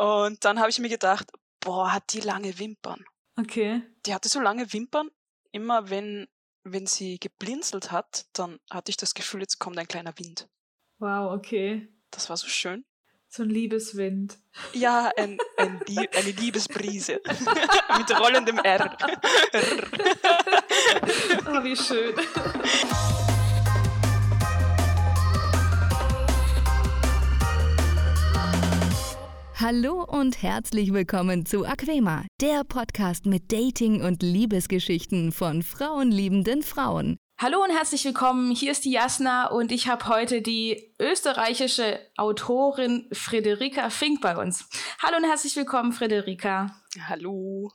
Und dann habe ich mir gedacht, boah, hat die lange Wimpern. Okay. Die hatte so lange Wimpern. Immer wenn, wenn sie geblinzelt hat, dann hatte ich das Gefühl, jetzt kommt ein kleiner Wind. Wow, okay. Das war so schön. So ein Liebeswind. Ja, ein, ein Lie eine Liebesbrise. Mit rollendem R. oh, wie schön. Hallo und herzlich willkommen zu Aquema, der Podcast mit Dating- und Liebesgeschichten von frauenliebenden Frauen. Hallo und herzlich willkommen. Hier ist die Jasna und ich habe heute die österreichische Autorin Friederika Fink bei uns. Hallo und herzlich willkommen, Friederika. Hallo.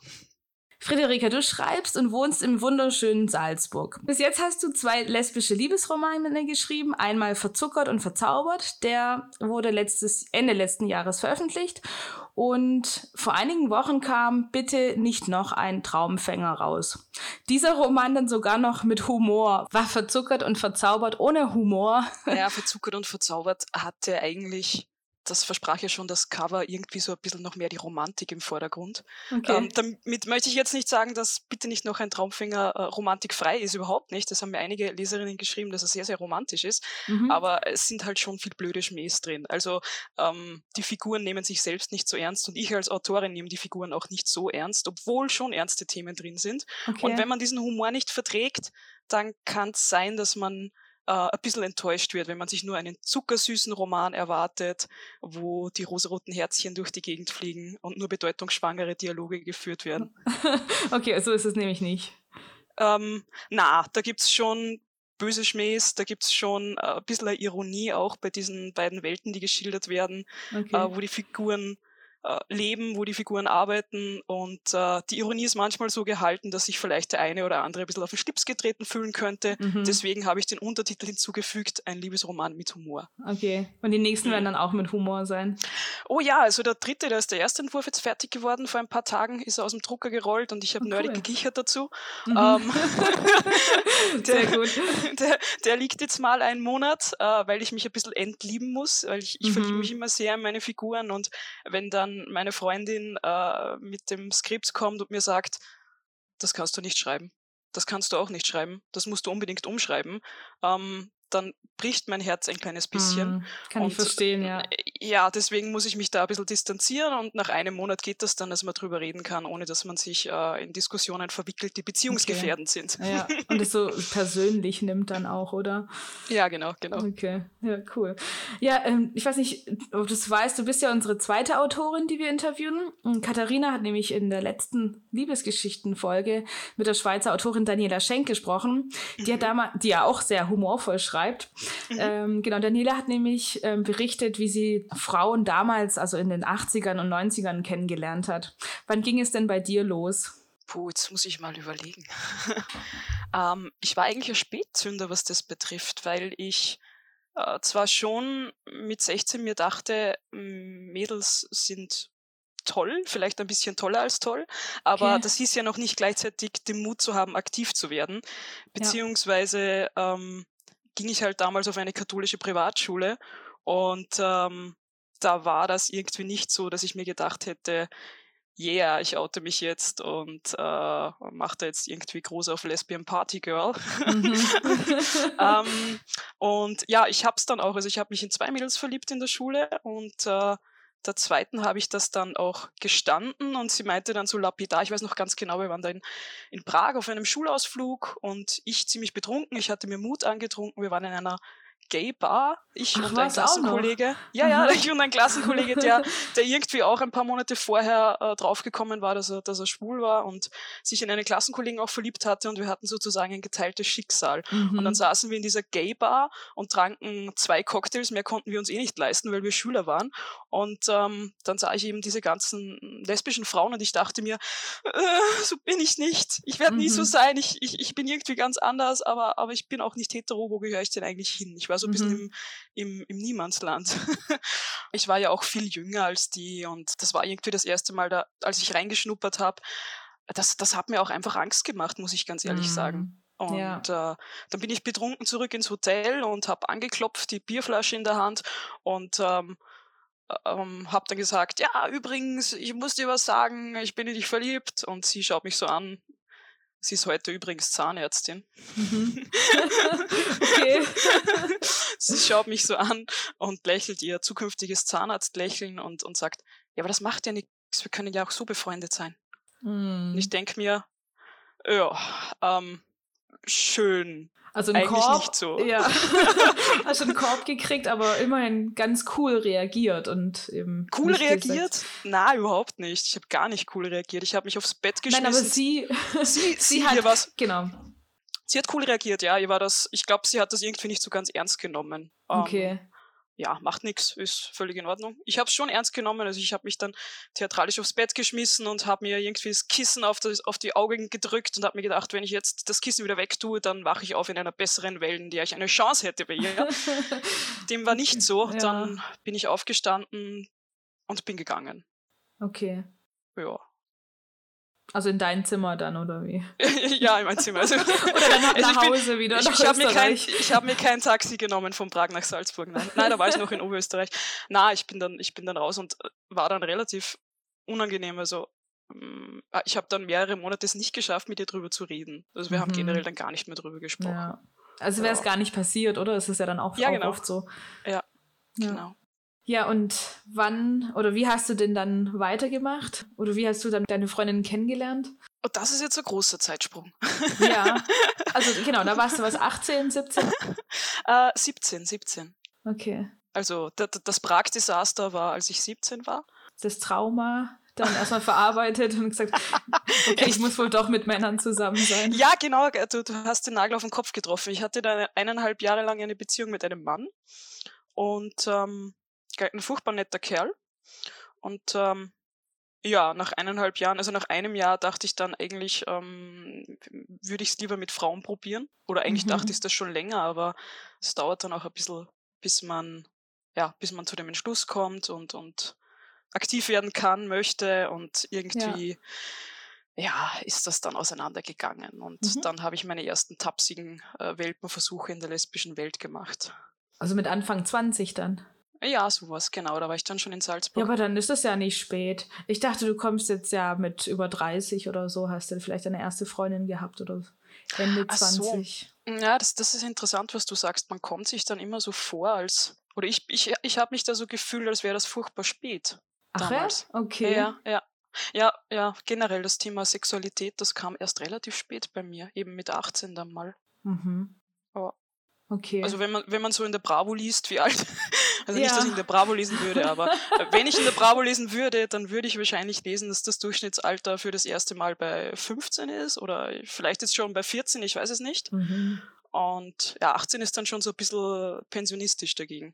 Friederika, du schreibst und wohnst im wunderschönen Salzburg. Bis jetzt hast du zwei lesbische Liebesromane geschrieben. Einmal Verzuckert und Verzaubert. Der wurde letztes, Ende letzten Jahres veröffentlicht. Und vor einigen Wochen kam Bitte nicht noch ein Traumfänger raus. Dieser Roman dann sogar noch mit Humor. War verzuckert und verzaubert ohne Humor. Ja, verzuckert und verzaubert hatte eigentlich das versprach ja schon das Cover irgendwie so ein bisschen noch mehr die Romantik im Vordergrund. Okay. Ähm, damit möchte ich jetzt nicht sagen, dass bitte nicht noch ein Traumfänger äh, romantikfrei ist, überhaupt nicht. Das haben mir einige Leserinnen geschrieben, dass er sehr, sehr romantisch ist. Mhm. Aber es sind halt schon viel blöde Schmähs drin. Also ähm, die Figuren nehmen sich selbst nicht so ernst und ich als Autorin nehme die Figuren auch nicht so ernst, obwohl schon ernste Themen drin sind. Okay. Und wenn man diesen Humor nicht verträgt, dann kann es sein, dass man äh, ein bisschen enttäuscht wird, wenn man sich nur einen zuckersüßen Roman erwartet, wo die rosaroten Herzchen durch die Gegend fliegen und nur bedeutungsschwangere Dialoge geführt werden. okay, so ist es nämlich nicht. Ähm, na, da gibt's schon böse Schmähs, da gibt's schon äh, ein bisschen Ironie auch bei diesen beiden Welten, die geschildert werden, okay. äh, wo die Figuren äh, leben, wo die Figuren arbeiten. Und äh, die Ironie ist manchmal so gehalten, dass sich vielleicht der eine oder andere ein bisschen auf den Schlips getreten fühlen könnte. Mhm. Deswegen habe ich den Untertitel hinzugefügt, ein Liebesroman mit Humor. Okay. Und die nächsten mhm. werden dann auch mit Humor sein? Oh ja, also der dritte, da ist der erste Entwurf jetzt fertig geworden. Vor ein paar Tagen ist er aus dem Drucker gerollt und ich habe oh, nerdig cool. gekichert dazu. Mhm. Ähm, der, Sehr gut. Der, der, liegt jetzt mal einen Monat, äh, weil ich mich ein bisschen entlieben muss, weil ich, ich verliebe mhm. mich immer sehr in meine Figuren und wenn dann meine Freundin äh, mit dem Skript kommt und mir sagt, das kannst du nicht schreiben. Das kannst du auch nicht schreiben. Das musst du unbedingt umschreiben. Ähm, dann bricht mein Herz ein kleines bisschen. Mm, kann und, ich verstehen, ja. Äh, ja, deswegen muss ich mich da ein bisschen distanzieren und nach einem Monat geht das dann, dass man drüber reden kann, ohne dass man sich äh, in Diskussionen verwickelt, die beziehungsgefährdend okay. sind. Ja, und es so persönlich nimmt dann auch, oder? Ja, genau, genau. Okay, ja, cool. Ja, ähm, ich weiß nicht, ob du es weißt, du bist ja unsere zweite Autorin, die wir interviewen. Und Katharina hat nämlich in der letzten Liebesgeschichten-Folge mit der Schweizer Autorin Daniela Schenk gesprochen, die, hat mhm. damals, die ja auch sehr humorvoll schreibt schreibt. Mhm. Ähm, genau, Daniela hat nämlich ähm, berichtet, wie sie Frauen damals, also in den 80ern und 90ern kennengelernt hat. Wann ging es denn bei dir los? Puh, jetzt muss ich mal überlegen. ähm, ich war eigentlich ein Spätzünder, was das betrifft, weil ich äh, zwar schon mit 16 mir dachte, Mädels sind toll, vielleicht ein bisschen toller als toll, aber okay. das hieß ja noch nicht gleichzeitig den Mut zu haben, aktiv zu werden, beziehungsweise ja. ähm, ging ich halt damals auf eine katholische Privatschule und ähm, da war das irgendwie nicht so, dass ich mir gedacht hätte, yeah, ich oute mich jetzt und äh, mache da jetzt irgendwie groß auf Lesbian Party Girl. Mhm. ähm, und ja, ich habe es dann auch, also ich habe mich in zwei Mädels verliebt in der Schule und äh, der zweiten habe ich das dann auch gestanden und sie meinte dann so lapidar, ich weiß noch ganz genau, wir waren da in, in Prag auf einem Schulausflug und ich ziemlich betrunken, ich hatte mir Mut angetrunken, wir waren in einer Gay Bar. Ich Ach, und ein Klassenkollege. Ja, ja, ich und ein Klassenkollege, der, der irgendwie auch ein paar Monate vorher äh, draufgekommen war, dass er, dass er schwul war und sich in einen Klassenkollegen auch verliebt hatte und wir hatten sozusagen ein geteiltes Schicksal. Mhm. Und dann mhm. saßen wir in dieser Gay Bar und tranken zwei Cocktails, mehr konnten wir uns eh nicht leisten, weil wir Schüler waren. Und ähm, dann sah ich eben diese ganzen lesbischen Frauen und ich dachte mir, äh, so bin ich nicht. Ich werde mhm. nie so mhm. sein. Ich, ich, ich bin irgendwie ganz anders, aber, aber ich bin auch nicht hetero. Wo gehöre ich denn eigentlich hin? Ich war war so ein bisschen mhm. im, im, im Niemandsland. ich war ja auch viel jünger als die und das war irgendwie das erste Mal, da, als ich reingeschnuppert habe. Das, das hat mir auch einfach Angst gemacht, muss ich ganz ehrlich mhm. sagen. Und ja. äh, dann bin ich betrunken zurück ins Hotel und habe angeklopft, die Bierflasche in der Hand und ähm, ähm, habe dann gesagt, ja, übrigens, ich muss dir was sagen, ich bin in dich verliebt. Und sie schaut mich so an. Sie ist heute übrigens Zahnärztin. Mhm. okay. sie schaut mich so an und lächelt ihr zukünftiges Zahnarztlächeln und, und sagt, ja, aber das macht ja nichts, wir können ja auch so befreundet sein. Mhm. Und ich denke mir, ja, ähm, schön. Also ein Korb, nicht so. Ja, hast einen Korb gekriegt, aber immerhin ganz cool reagiert und eben. Cool reagiert? Gesagt. Na, überhaupt nicht. Ich habe gar nicht cool reagiert. Ich habe mich aufs Bett geschmissen. Nein, aber sie, sie, sie, hat was. Genau. Sie hat cool reagiert, ja. Ihr war das. Ich glaube, sie hat das irgendwie nicht so ganz ernst genommen. Okay. Ja, macht nichts, ist völlig in Ordnung. Ich habe es schon ernst genommen, also ich habe mich dann theatralisch aufs Bett geschmissen und habe mir irgendwie das Kissen auf, das, auf die Augen gedrückt und habe mir gedacht, wenn ich jetzt das Kissen wieder wegtue, dann wache ich auf in einer besseren Welt, in der ich eine Chance hätte bei ihr. Dem war nicht so. Ja. Dann bin ich aufgestanden und bin gegangen. Okay. Ja. Also in dein Zimmer dann, oder wie? ja, in mein Zimmer. Also, oder dann nach, also Hause bin, wieder. Ich, ich habe mir, kein, hab mir kein Taxi genommen von Prag nach Salzburg. Nein, nein da war ich noch in Oberösterreich. Na, ich bin dann, ich bin dann raus und äh, war dann relativ unangenehm. Also mm, ah, ich habe dann mehrere Monate es nicht geschafft, mit ihr drüber zu reden. Also wir mhm. haben generell dann gar nicht mehr drüber gesprochen. Ja. Also wäre es ja. gar nicht passiert, oder? Es ist ja dann auch, ja, auch genau. oft so. Ja, genau. Ja, und wann oder wie hast du denn dann weitergemacht? Oder wie hast du dann deine Freundin kennengelernt? Oh, das ist jetzt ein großer Zeitsprung. Ja, also genau, da warst du was, 18, 17? Äh, 17, 17. Okay. Also das Prag-Desaster war, als ich 17 war. Das Trauma dann erstmal verarbeitet und gesagt, okay, ich muss wohl doch mit Männern zusammen sein. Ja, genau, du, du hast den Nagel auf den Kopf getroffen. Ich hatte da eineinhalb Jahre lang eine Beziehung mit einem Mann und ähm, ein furchtbar netter Kerl. Und ähm, ja, nach eineinhalb Jahren, also nach einem Jahr dachte ich dann eigentlich, ähm, würde ich es lieber mit Frauen probieren. Oder eigentlich mhm. dachte ich das schon länger, aber es dauert dann auch ein bisschen, bis man, ja, bis man zu dem Entschluss kommt und, und aktiv werden kann, möchte und irgendwie, ja, ja ist das dann auseinandergegangen. Und mhm. dann habe ich meine ersten tapsigen äh, Welpenversuche in der lesbischen Welt gemacht. Also mit Anfang 20 dann? Ja, sowas, genau. Da war ich dann schon in Salzburg. Ja, aber dann ist es ja nicht spät. Ich dachte, du kommst jetzt ja mit über 30 oder so, hast du vielleicht deine erste Freundin gehabt oder Ende Ach 20. So. Ja, das, das ist interessant, was du sagst. Man kommt sich dann immer so vor, als. Oder ich, ich, ich habe mich da so gefühlt, als wäre das furchtbar spät. Ach damals. ja? Okay. Ja, ja. Ja, ja, generell das Thema Sexualität, das kam erst relativ spät bei mir, eben mit 18 dann mal. Mhm. Oh. Okay. Also wenn man, wenn man so in der Bravo liest, wie alt, also ja. nicht, dass ich in der Bravo lesen würde, aber wenn ich in der Bravo lesen würde, dann würde ich wahrscheinlich lesen, dass das Durchschnittsalter für das erste Mal bei 15 ist oder vielleicht ist schon bei 14, ich weiß es nicht. Mhm. Und ja, 18 ist dann schon so ein bisschen pensionistisch dagegen.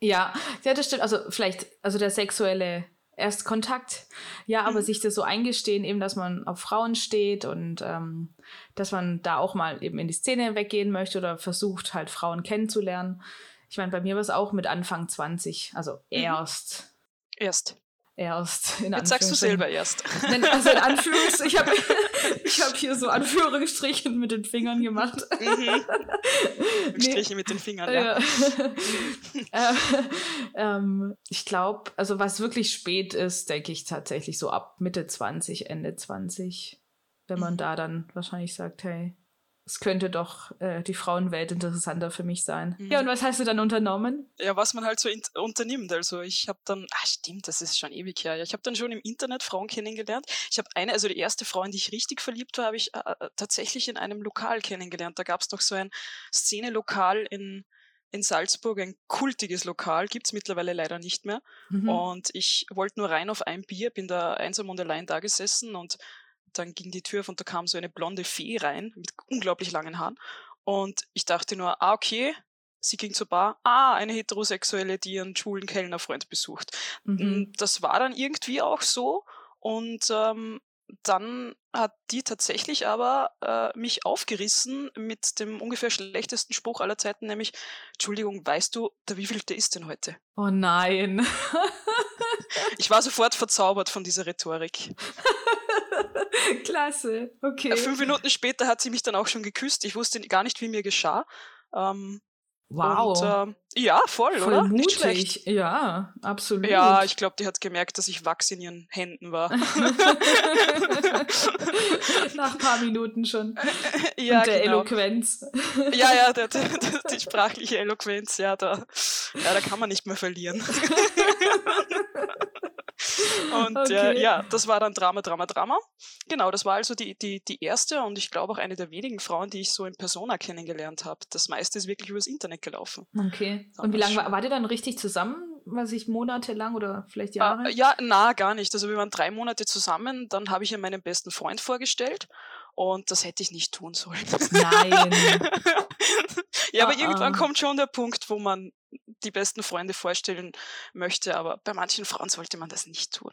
Ja, ja, das stimmt. Also vielleicht, also der sexuelle Erstkontakt. Ja, aber mhm. sich das so eingestehen, eben, dass man auf Frauen steht und ähm, dass man da auch mal eben in die Szene weggehen möchte oder versucht, halt Frauen kennenzulernen. Ich meine, bei mir war es auch mit Anfang 20, also mhm. erst. Erst. In Jetzt sagst du selber erst. Also in Anführungs, ich habe ich hab hier so Anführungsstrichen mit den Fingern gemacht. Mhm. Striche mit den Fingern, ja. äh, ähm, ich glaube, also was wirklich spät ist, denke ich tatsächlich so ab Mitte 20, Ende 20. Wenn man mhm. da dann wahrscheinlich sagt, hey, es könnte doch äh, die Frauenwelt interessanter für mich sein. Mhm. Ja, und was hast du dann unternommen? Ja, was man halt so unternimmt. Also ich habe dann, ah stimmt, das ist schon ewig her. Ich habe dann schon im Internet Frauen kennengelernt. Ich habe eine, also die erste Frau, in die ich richtig verliebt war, habe ich äh, äh, tatsächlich in einem Lokal kennengelernt. Da gab es doch so ein Szenelokal in in Salzburg ein kultiges Lokal, gibt es mittlerweile leider nicht mehr. Mhm. Und ich wollte nur rein auf ein Bier, bin da einsam und allein da gesessen und dann ging die Tür auf und da kam so eine blonde Fee rein mit unglaublich langen Haaren. Und ich dachte nur, ah, okay, sie ging zur Bar, ah, eine Heterosexuelle, die ihren schwulen Kellnerfreund besucht. Mhm. Das war dann irgendwie auch so. Und ähm, dann hat die tatsächlich aber äh, mich aufgerissen mit dem ungefähr schlechtesten Spruch aller Zeiten, nämlich, Entschuldigung, weißt du, der wievielte ist denn heute? Oh nein. ich war sofort verzaubert von dieser Rhetorik. Klasse, okay. Fünf Minuten später hat sie mich dann auch schon geküsst. Ich wusste gar nicht, wie mir geschah. Ähm, Wow. Und, äh, ja, voll, Voll oder? mutig. Nicht schlecht. Ja, absolut. Ja, ich glaube, die hat gemerkt, dass ich Wachs in ihren Händen war. Nach ein paar Minuten schon. ja, Und der genau. Eloquenz. Ja, ja, der, der, der, die sprachliche Eloquenz, ja, da, ja, da kann man nicht mehr verlieren. Und Okay. äh, ja, das war dann Drama, Drama, Drama. Genau, das war also die, die, die erste und ich glaube auch eine der wenigen Frauen, die ich so in Persona kennengelernt habe. Das meiste ist wirklich übers Internet gelaufen. Okay. Und wie lange war, wart ihr dann richtig zusammen? Was ich monatelang oder vielleicht Jahre? Äh, ja, na, gar nicht. Also wir waren drei Monate zusammen, dann habe ich ihr meinen besten Freund vorgestellt und das hätte ich nicht tun sollen. Nein. ja, aber Ah, irgendwann ah. kommt schon der Punkt, wo man die besten Freunde vorstellen möchte, aber bei manchen Frauen sollte man das nicht tun.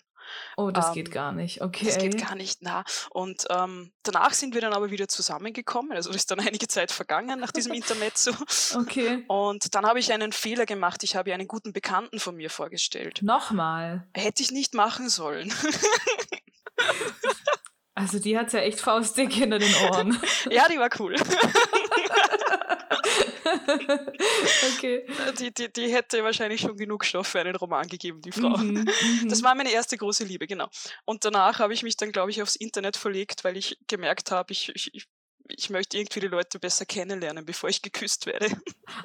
Oh, das Ähm, geht gar nicht. Okay. Das geht gar nicht nah. Und ähm, danach sind wir dann aber wieder zusammengekommen. Also ist dann einige Zeit vergangen nach diesem Intermezzo. Okay. Und dann habe ich einen Fehler gemacht. Ich habe einen guten Bekannten von mir vorgestellt. Nochmal. Hätte ich nicht machen sollen. Also die hat's ja echt faustdick hinter den Ohren. ja, die war cool. okay. Die, die, die hätte wahrscheinlich schon genug Stoff für einen Roman gegeben, die Frau. Mhm, mhm. Das war meine erste große Liebe, genau. Und danach habe ich mich dann, glaube ich, aufs Internet verlegt, weil ich gemerkt habe, ich, ich, ich, möchte irgendwie die Leute besser kennenlernen, bevor ich geküsst werde.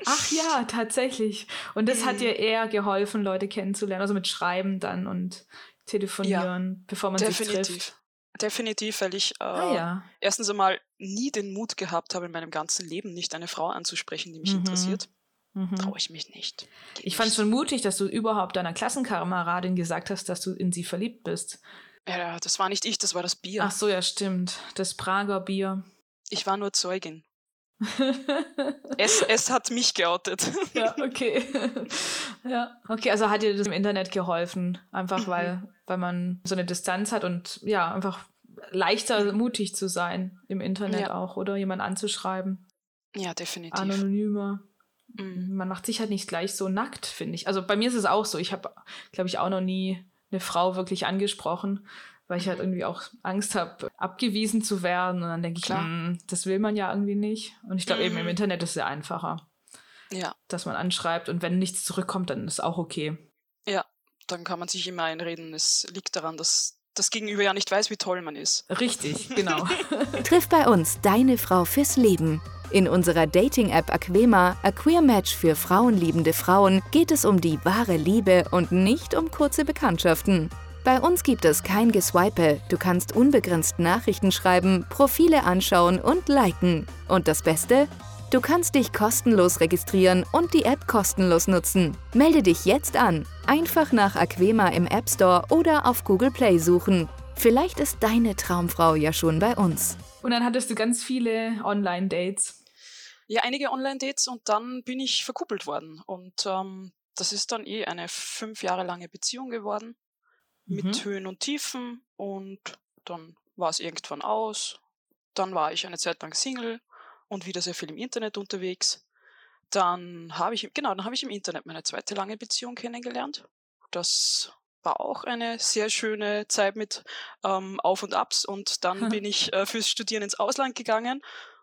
Ach ja, tatsächlich. Und das hat Mhm. dir eher geholfen, Leute kennenzulernen, also mit Schreiben dann und telefonieren, bevor man sich trifft. Definitiv. Weil ich äh, Ah ja. erstens einmal nie den Mut gehabt habe, in meinem ganzen Leben nicht eine Frau anzusprechen, die mich Mhm. interessiert. Mhm. Traue ich mich nicht. Geht Ich fand es schon mutig, dass du überhaupt deiner Klassenkameradin gesagt hast, dass du in sie verliebt bist. Ja, das war nicht ich, das war das Bier. Ach so, ja, stimmt. Das Prager Bier. Ich war nur Zeugin. Es, es hat mich geoutet. ja, okay. ja. Okay, also hat dir das im Internet geholfen, einfach Mhm. weil, weil man so eine Distanz hat und ja, einfach leichter mutig zu sein im Internet Ja. auch oder jemand anzuschreiben. Ja, definitiv. Anonymer. Mhm. Man macht sich halt nicht gleich so nackt, finde ich. Also bei mir ist es auch so. Ich habe, glaube ich, auch noch nie eine Frau wirklich angesprochen, weil ich halt Mhm. irgendwie auch Angst habe, abgewiesen zu werden. Und dann denke ich, Klar. "Hm, das will man ja irgendwie nicht. Und ich glaube eben im Mhm. Internet ist es ja einfacher, Ja, dass man anschreibt und wenn nichts zurückkommt, dann ist auch okay. dann kann man sich immer einreden, es liegt daran, dass das Gegenüber ja nicht weiß, wie toll man ist. Richtig, genau. Triff bei uns deine Frau fürs Leben. In unserer Dating-App Aquema, A Queer Match für frauenliebende Frauen, geht es um die wahre Liebe und nicht um kurze Bekanntschaften. Bei uns gibt es kein Geswipe, du kannst unbegrenzt Nachrichten schreiben, Profile anschauen und liken. Und das Beste? Du kannst dich kostenlos registrieren und die App kostenlos nutzen. Melde dich jetzt an. Einfach nach Aquema im App Store oder auf Google Play suchen. Vielleicht ist deine Traumfrau ja schon bei uns. Und dann hattest du ganz viele Online-Dates. Ja, einige Online-Dates und dann bin ich verkuppelt worden. Und ähm, das ist dann eh eine fünf Jahre lange Beziehung geworden. Mit Mhm. Höhen und Tiefen. Und dann war es irgendwann aus. Dann war ich eine Zeit lang Single und wieder sehr viel im Internet unterwegs. Dann habe ich, genau, dann habe ich im Internet meine zweite lange Beziehung kennengelernt. Das war auch eine sehr schöne Zeit mit ähm, Auf und Abs. Und dann bin ich äh, fürs Studieren ins Ausland gegangen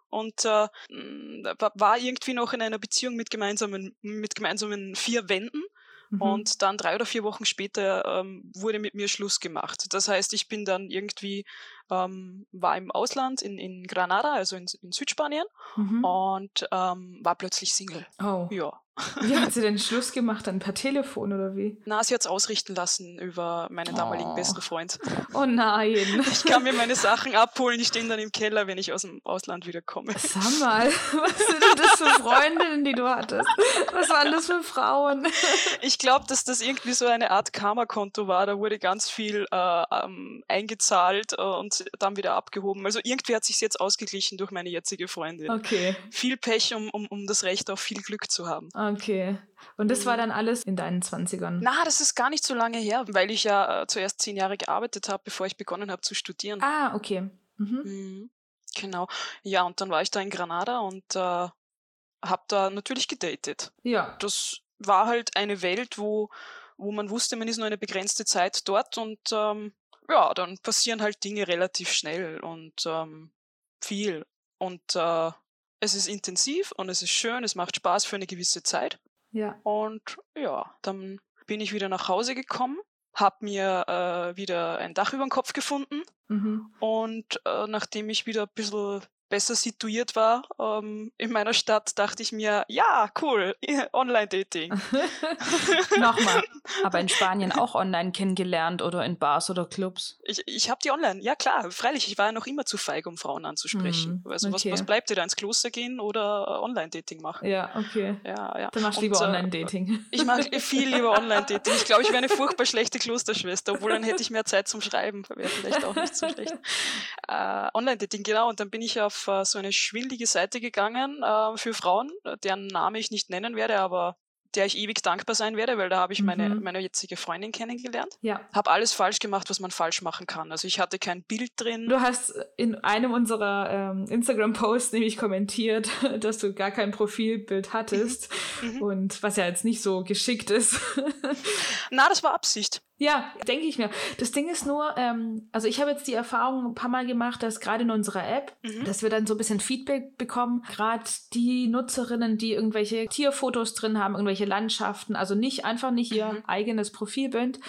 und äh, war irgendwie noch in einer Beziehung mit gemeinsamen, mit gemeinsamen vier Wänden. Mhm. Und dann drei oder vier Wochen später ähm, wurde mit mir Schluss gemacht. Das heißt, ich bin dann irgendwie, ähm, war im Ausland in, in Granada, also in, in Südspanien, Mhm. und ähm, war plötzlich Single. Oh. Ja. Wie hat sie denn Schluss gemacht? Dann per Telefon oder wie? Na, sie hat es ausrichten lassen über meinen damaligen Oh. besten Freund. Oh nein. Ich kann mir meine Sachen abholen, die stehen dann im Keller, wenn ich aus dem Ausland wiederkomme. Sag mal, was sind denn das für Freundinnen, die du hattest? Was waren das für Frauen? Ich glaube, dass das irgendwie so eine Art Karma-Konto war. Da wurde ganz viel äh, ähm, eingezahlt äh, und dann wieder abgehoben. Also irgendwie hat sich jetzt ausgeglichen durch meine jetzige Freundin. Okay, Viel Pech, um, um, um das Recht auf viel Glück zu haben. Okay. Und das war dann alles in deinen Zwanzigern? Na, das ist gar nicht so lange her, weil ich ja äh, zuerst zehn Jahre gearbeitet habe, bevor ich begonnen habe zu studieren. Ah, okay. Mhm. Mhm. Genau. Ja, und dann war ich da in Granada und äh, habe da natürlich gedatet. Ja. das war halt eine Welt, wo, wo man wusste, man ist nur eine begrenzte Zeit dort und ähm, ja, dann passieren halt Dinge relativ schnell und ähm, viel. Und äh, es ist intensiv und es ist schön, es macht Spaß für eine gewisse Zeit. Ja. Und ja, dann bin ich wieder nach Hause gekommen, habe mir äh, wieder ein Dach über den Kopf gefunden Mhm. und äh, nachdem ich wieder ein bisschen besser situiert war ähm, in meiner Stadt, dachte ich mir, ja, cool, Online-Dating. Nochmal. Aber in Spanien auch online kennengelernt oder in Bars oder Clubs? Ich, ich habe die online, ja klar, freilich, ich war ja noch immer zu feig, um Frauen anzusprechen. Hm, also was, okay. was bleibt dir da, ins Kloster gehen oder äh, Online-Dating machen? Ja, okay. Ja, ja. Dann machst du lieber äh, Online-Dating. Ich mache viel lieber Online-Dating. Ich glaube, ich wäre eine furchtbar schlechte Klosterschwester, obwohl dann hätte ich mehr Zeit zum Schreiben. Wäre vielleicht auch nicht so schlecht. Äh, Online-Dating, genau. Und dann bin ich auf äh, so eine schwindige Seite gegangen äh, für Frauen, deren Name ich nicht nennen werde, aber der ich ewig dankbar sein werde, weil da habe ich meine, Mhm. meine jetzige Freundin kennengelernt. Ja. Habe alles falsch gemacht, was man falsch machen kann. Also ich hatte kein Bild drin. Du hast in einem unserer ähm, Instagram-Posts nämlich kommentiert, dass du gar kein Profilbild hattest. Mhm. Und was ja jetzt nicht so geschickt ist. Na, das war Absicht. Ja, denke ich mir. Das Ding ist nur, ähm, also ich habe jetzt die Erfahrung ein paar Mal gemacht, dass gerade in unserer App, Mhm. dass wir dann so ein bisschen Feedback bekommen, gerade die Nutzerinnen, die irgendwelche Tierfotos drin haben, irgendwelche Landschaften, also nicht einfach nicht ihr Mhm. eigenes Profilbild,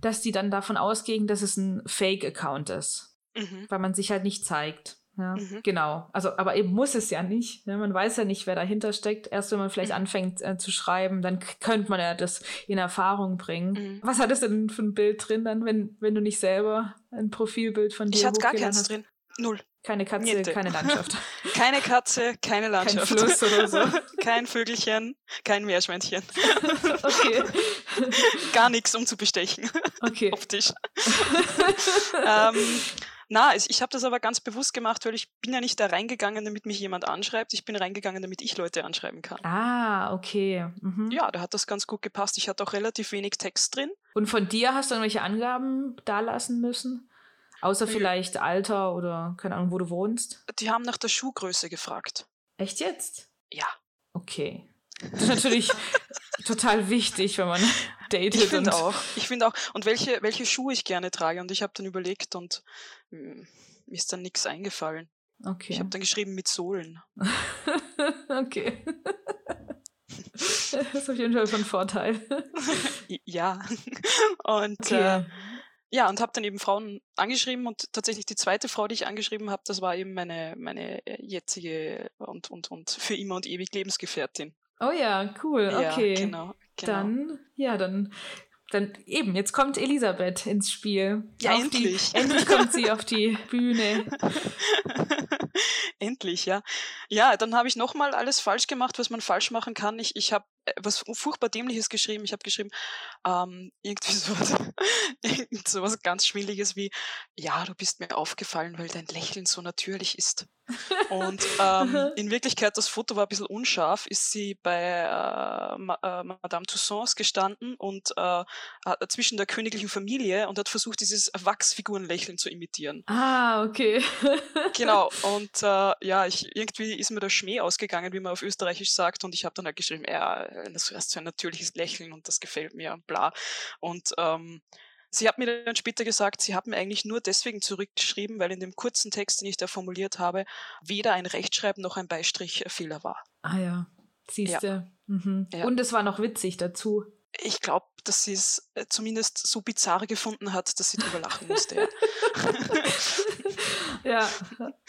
dass die dann davon ausgehen, dass es ein Fake-Account ist, Mhm. weil man sich halt nicht zeigt. Ja, Mhm. genau. Also, aber eben muss es ja nicht. Ja, man weiß ja nicht, wer dahinter steckt. Erst wenn man vielleicht Mhm. anfängt äh, zu schreiben, dann könnte man ja das in Erfahrung bringen. Mhm. Was hattest du denn für ein Bild drin dann, wenn, wenn du nicht selber ein Profilbild von dir Ich hatte gar keins hast? drin. Null. Keine Katze, Niente. keine Landschaft. Keine Katze, keine Kein Landschaft. Fluss oder so. Kein Vögelchen, kein Meerschweinchen. Okay. Gar nichts, um zu bestechen, Okay. optisch. ähm, na, ich, ich habe das aber ganz bewusst gemacht, weil ich bin ja nicht da reingegangen, damit mich jemand anschreibt. Ich bin reingegangen, damit ich Leute anschreiben kann. Ah, okay. Mhm. Ja, da hat das ganz gut gepasst. Ich hatte auch relativ wenig Text drin. Und von dir hast du irgendwelche Angaben dalassen müssen? Außer Nö. vielleicht Alter oder keine Ahnung, wo du wohnst? Die haben nach der Schuhgröße gefragt. Echt jetzt? Ja. Okay. Das ist natürlich total wichtig, wenn man datet. Ich finde auch. Ich finde auch. Und welche, welche Schuhe ich gerne trage. Und ich habe dann überlegt und mm, mir ist dann nichts eingefallen. Ich Okay. habe dann geschrieben mit Sohlen. okay. das ist auf jeden Fall von Vorteil. Ja. Und Okay. äh, ja, und habe dann eben Frauen angeschrieben und tatsächlich die zweite Frau, die ich angeschrieben habe, das war eben meine, meine äh, jetzige und, und, und für immer und ewig Lebensgefährtin. Oh ja, cool. Okay. Ja, genau. genau. Dann, ja, dann, dann eben, jetzt kommt Elisabeth ins Spiel. Ja, Auf endlich. Die, endlich kommt sie auf die Bühne. Endlich, ja. Ja, dann habe ich nochmal alles falsch gemacht, was man falsch machen kann. Ich, ich habe was furchtbar Dämliches geschrieben. Ich habe geschrieben, ähm, irgendwie so, irgend so was ganz Schwindliges wie, ja, du bist mir aufgefallen, weil dein Lächeln so natürlich ist. Und ähm, in Wirklichkeit, das Foto war ein bisschen unscharf, ist sie bei äh, Ma äh, Madame Tussauds gestanden und äh, äh, zwischen der königlichen Familie und hat versucht, dieses Wachsfigurenlächeln zu imitieren. Ah, okay. Genau, und äh, ja, ich, irgendwie ist mir der Schmäh ausgegangen, wie man auf Österreichisch sagt, und ich habe dann halt geschrieben, ja, das ist so ein natürliches Lächeln und das gefällt mir und bla. Und ähm, sie hat mir dann später gesagt, sie hat mir eigentlich nur deswegen zurückgeschrieben, weil in dem kurzen Text, den ich da formuliert habe, weder ein Rechtschreib noch ein Beistrichfehler war. Ah ja, siehste. Mhm. Ja. Und es war noch witzig dazu. Ich glaube, dass sie es äh, zumindest so bizarr gefunden hat, dass sie drüber lachen musste. Ja. Ja,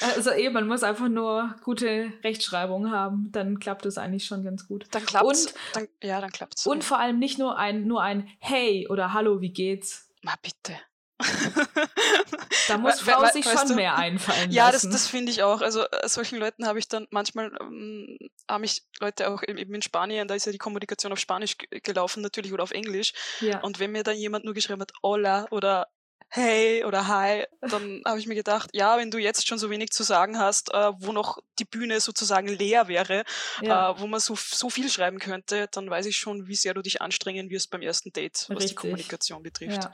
also eben, man muss einfach nur gute Rechtschreibung haben, dann klappt es eigentlich schon ganz gut. Dann klappt's. Und- Dann, ja, dann klappt's. Und vor allem nicht nur ein, nur ein Hey oder Hallo, wie geht's? Ma bitte. Da muss Frau sich weißt schon du- mehr einfallen Ja, das, lassen. das finde ich auch. Also äh, solchen Leuten habe ich dann manchmal, ähm, haben mich Leute auch eben in Spanien, da ist ja die Kommunikation auf Spanisch ge- gelaufen natürlich oder auf Englisch. ja. Und wenn mir dann jemand nur geschrieben hat, hola oder hey oder hi, dann habe ich mir gedacht, ja, wenn du jetzt schon so wenig zu sagen hast, äh, wo noch die Bühne sozusagen leer wäre, ja. äh, wo man so, so viel schreiben könnte, dann weiß ich schon, wie sehr du dich anstrengen wirst beim ersten Date, was Richtig. die Kommunikation betrifft. ja,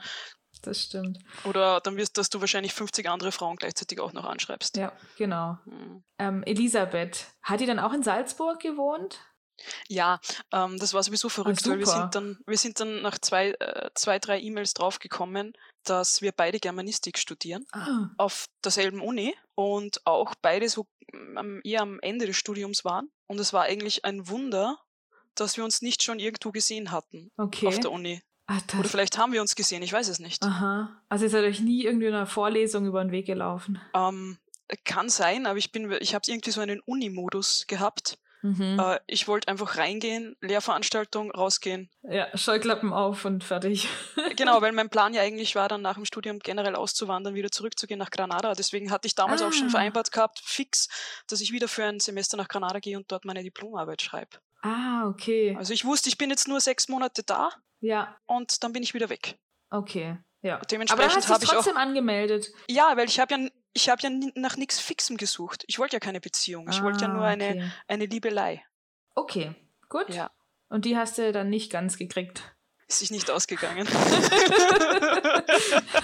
das stimmt. Oder dann wirst, dass du wahrscheinlich 50 andere Frauen gleichzeitig auch noch anschreibst. Ja, genau. Hm. Ähm, Elisabeth, hat die dann auch in Salzburg gewohnt? Ja, ähm, das war sowieso verrückt, weil wir sind dann, wir sind dann nach zwei, äh, zwei drei E-Mails draufgekommen, dass wir beide Germanistik studieren Ah, auf derselben Uni und auch beide so am, eher am Ende des Studiums waren. Und es war eigentlich ein Wunder, dass wir uns nicht schon irgendwo gesehen hatten Okay. auf der Uni. Ah, Oder vielleicht haben wir uns gesehen, ich weiß es nicht. aha. Also ihr seid euch nie irgendwie in einer Vorlesung über den Weg gelaufen. Ähm, kann sein, aber ich bin, ich habe irgendwie so einen Uni-Modus gehabt. Mhm. Äh, ich wollte einfach reingehen, Lehrveranstaltung, rausgehen. Ja, Scheuklappen auf und fertig. Genau, weil mein Plan ja eigentlich war, dann nach dem Studium generell auszuwandern, wieder zurückzugehen nach Granada. Deswegen hatte ich damals auch schon Ah. vereinbart gehabt, fix, dass ich wieder für ein Semester nach Granada gehe und dort meine Diplomarbeit schreibe. Ah, okay. Also ich wusste, ich bin jetzt nur sechs Monate da Ja, und dann bin ich wieder weg. okay. Ja. Aber dann Dementsprechend hast du dich ich auch. trotzdem angemeldet. Ja, weil ich habe ja, ich habe ja nach nichts Fixem gesucht. Ich wollte ja keine Beziehung. Ich wollte ja Ah, nur eine, Okay, eine Liebelei. okay. gut. Ja. Und die hast du dann nicht ganz gekriegt. Ist sich nicht ausgegangen.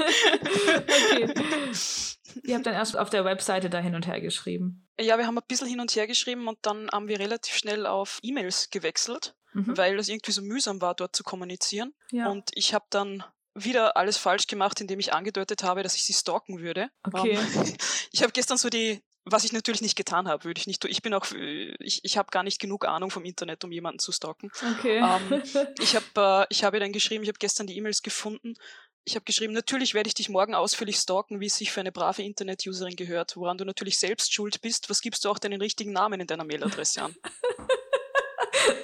okay. Ihr habt dann erst auf der Webseite da hin und her geschrieben. Ja, wir haben ein bisschen hin und her geschrieben und dann haben wir relativ schnell auf E-Mails gewechselt, Mhm. weil es irgendwie so mühsam war, dort zu kommunizieren. Ja. Und ich habe dann wieder alles falsch gemacht, indem ich angedeutet habe, dass ich sie stalken würde. Okay. Ähm, ich habe gestern so die, was ich natürlich nicht getan habe, würde ich nicht tun. Ich bin auch, äh, ich, ich habe gar nicht genug Ahnung vom Internet, um jemanden zu stalken. okay. Ähm, Ich habe äh, ich habe dann geschrieben, ich habe gestern die E-Mails gefunden. Ich habe geschrieben, natürlich werde ich dich morgen ausführlich stalken, wie es sich für eine brave Internet-Userin gehört, woran du natürlich selbst schuld bist. Was gibst du auch deinen richtigen Namen in deiner Mailadresse an?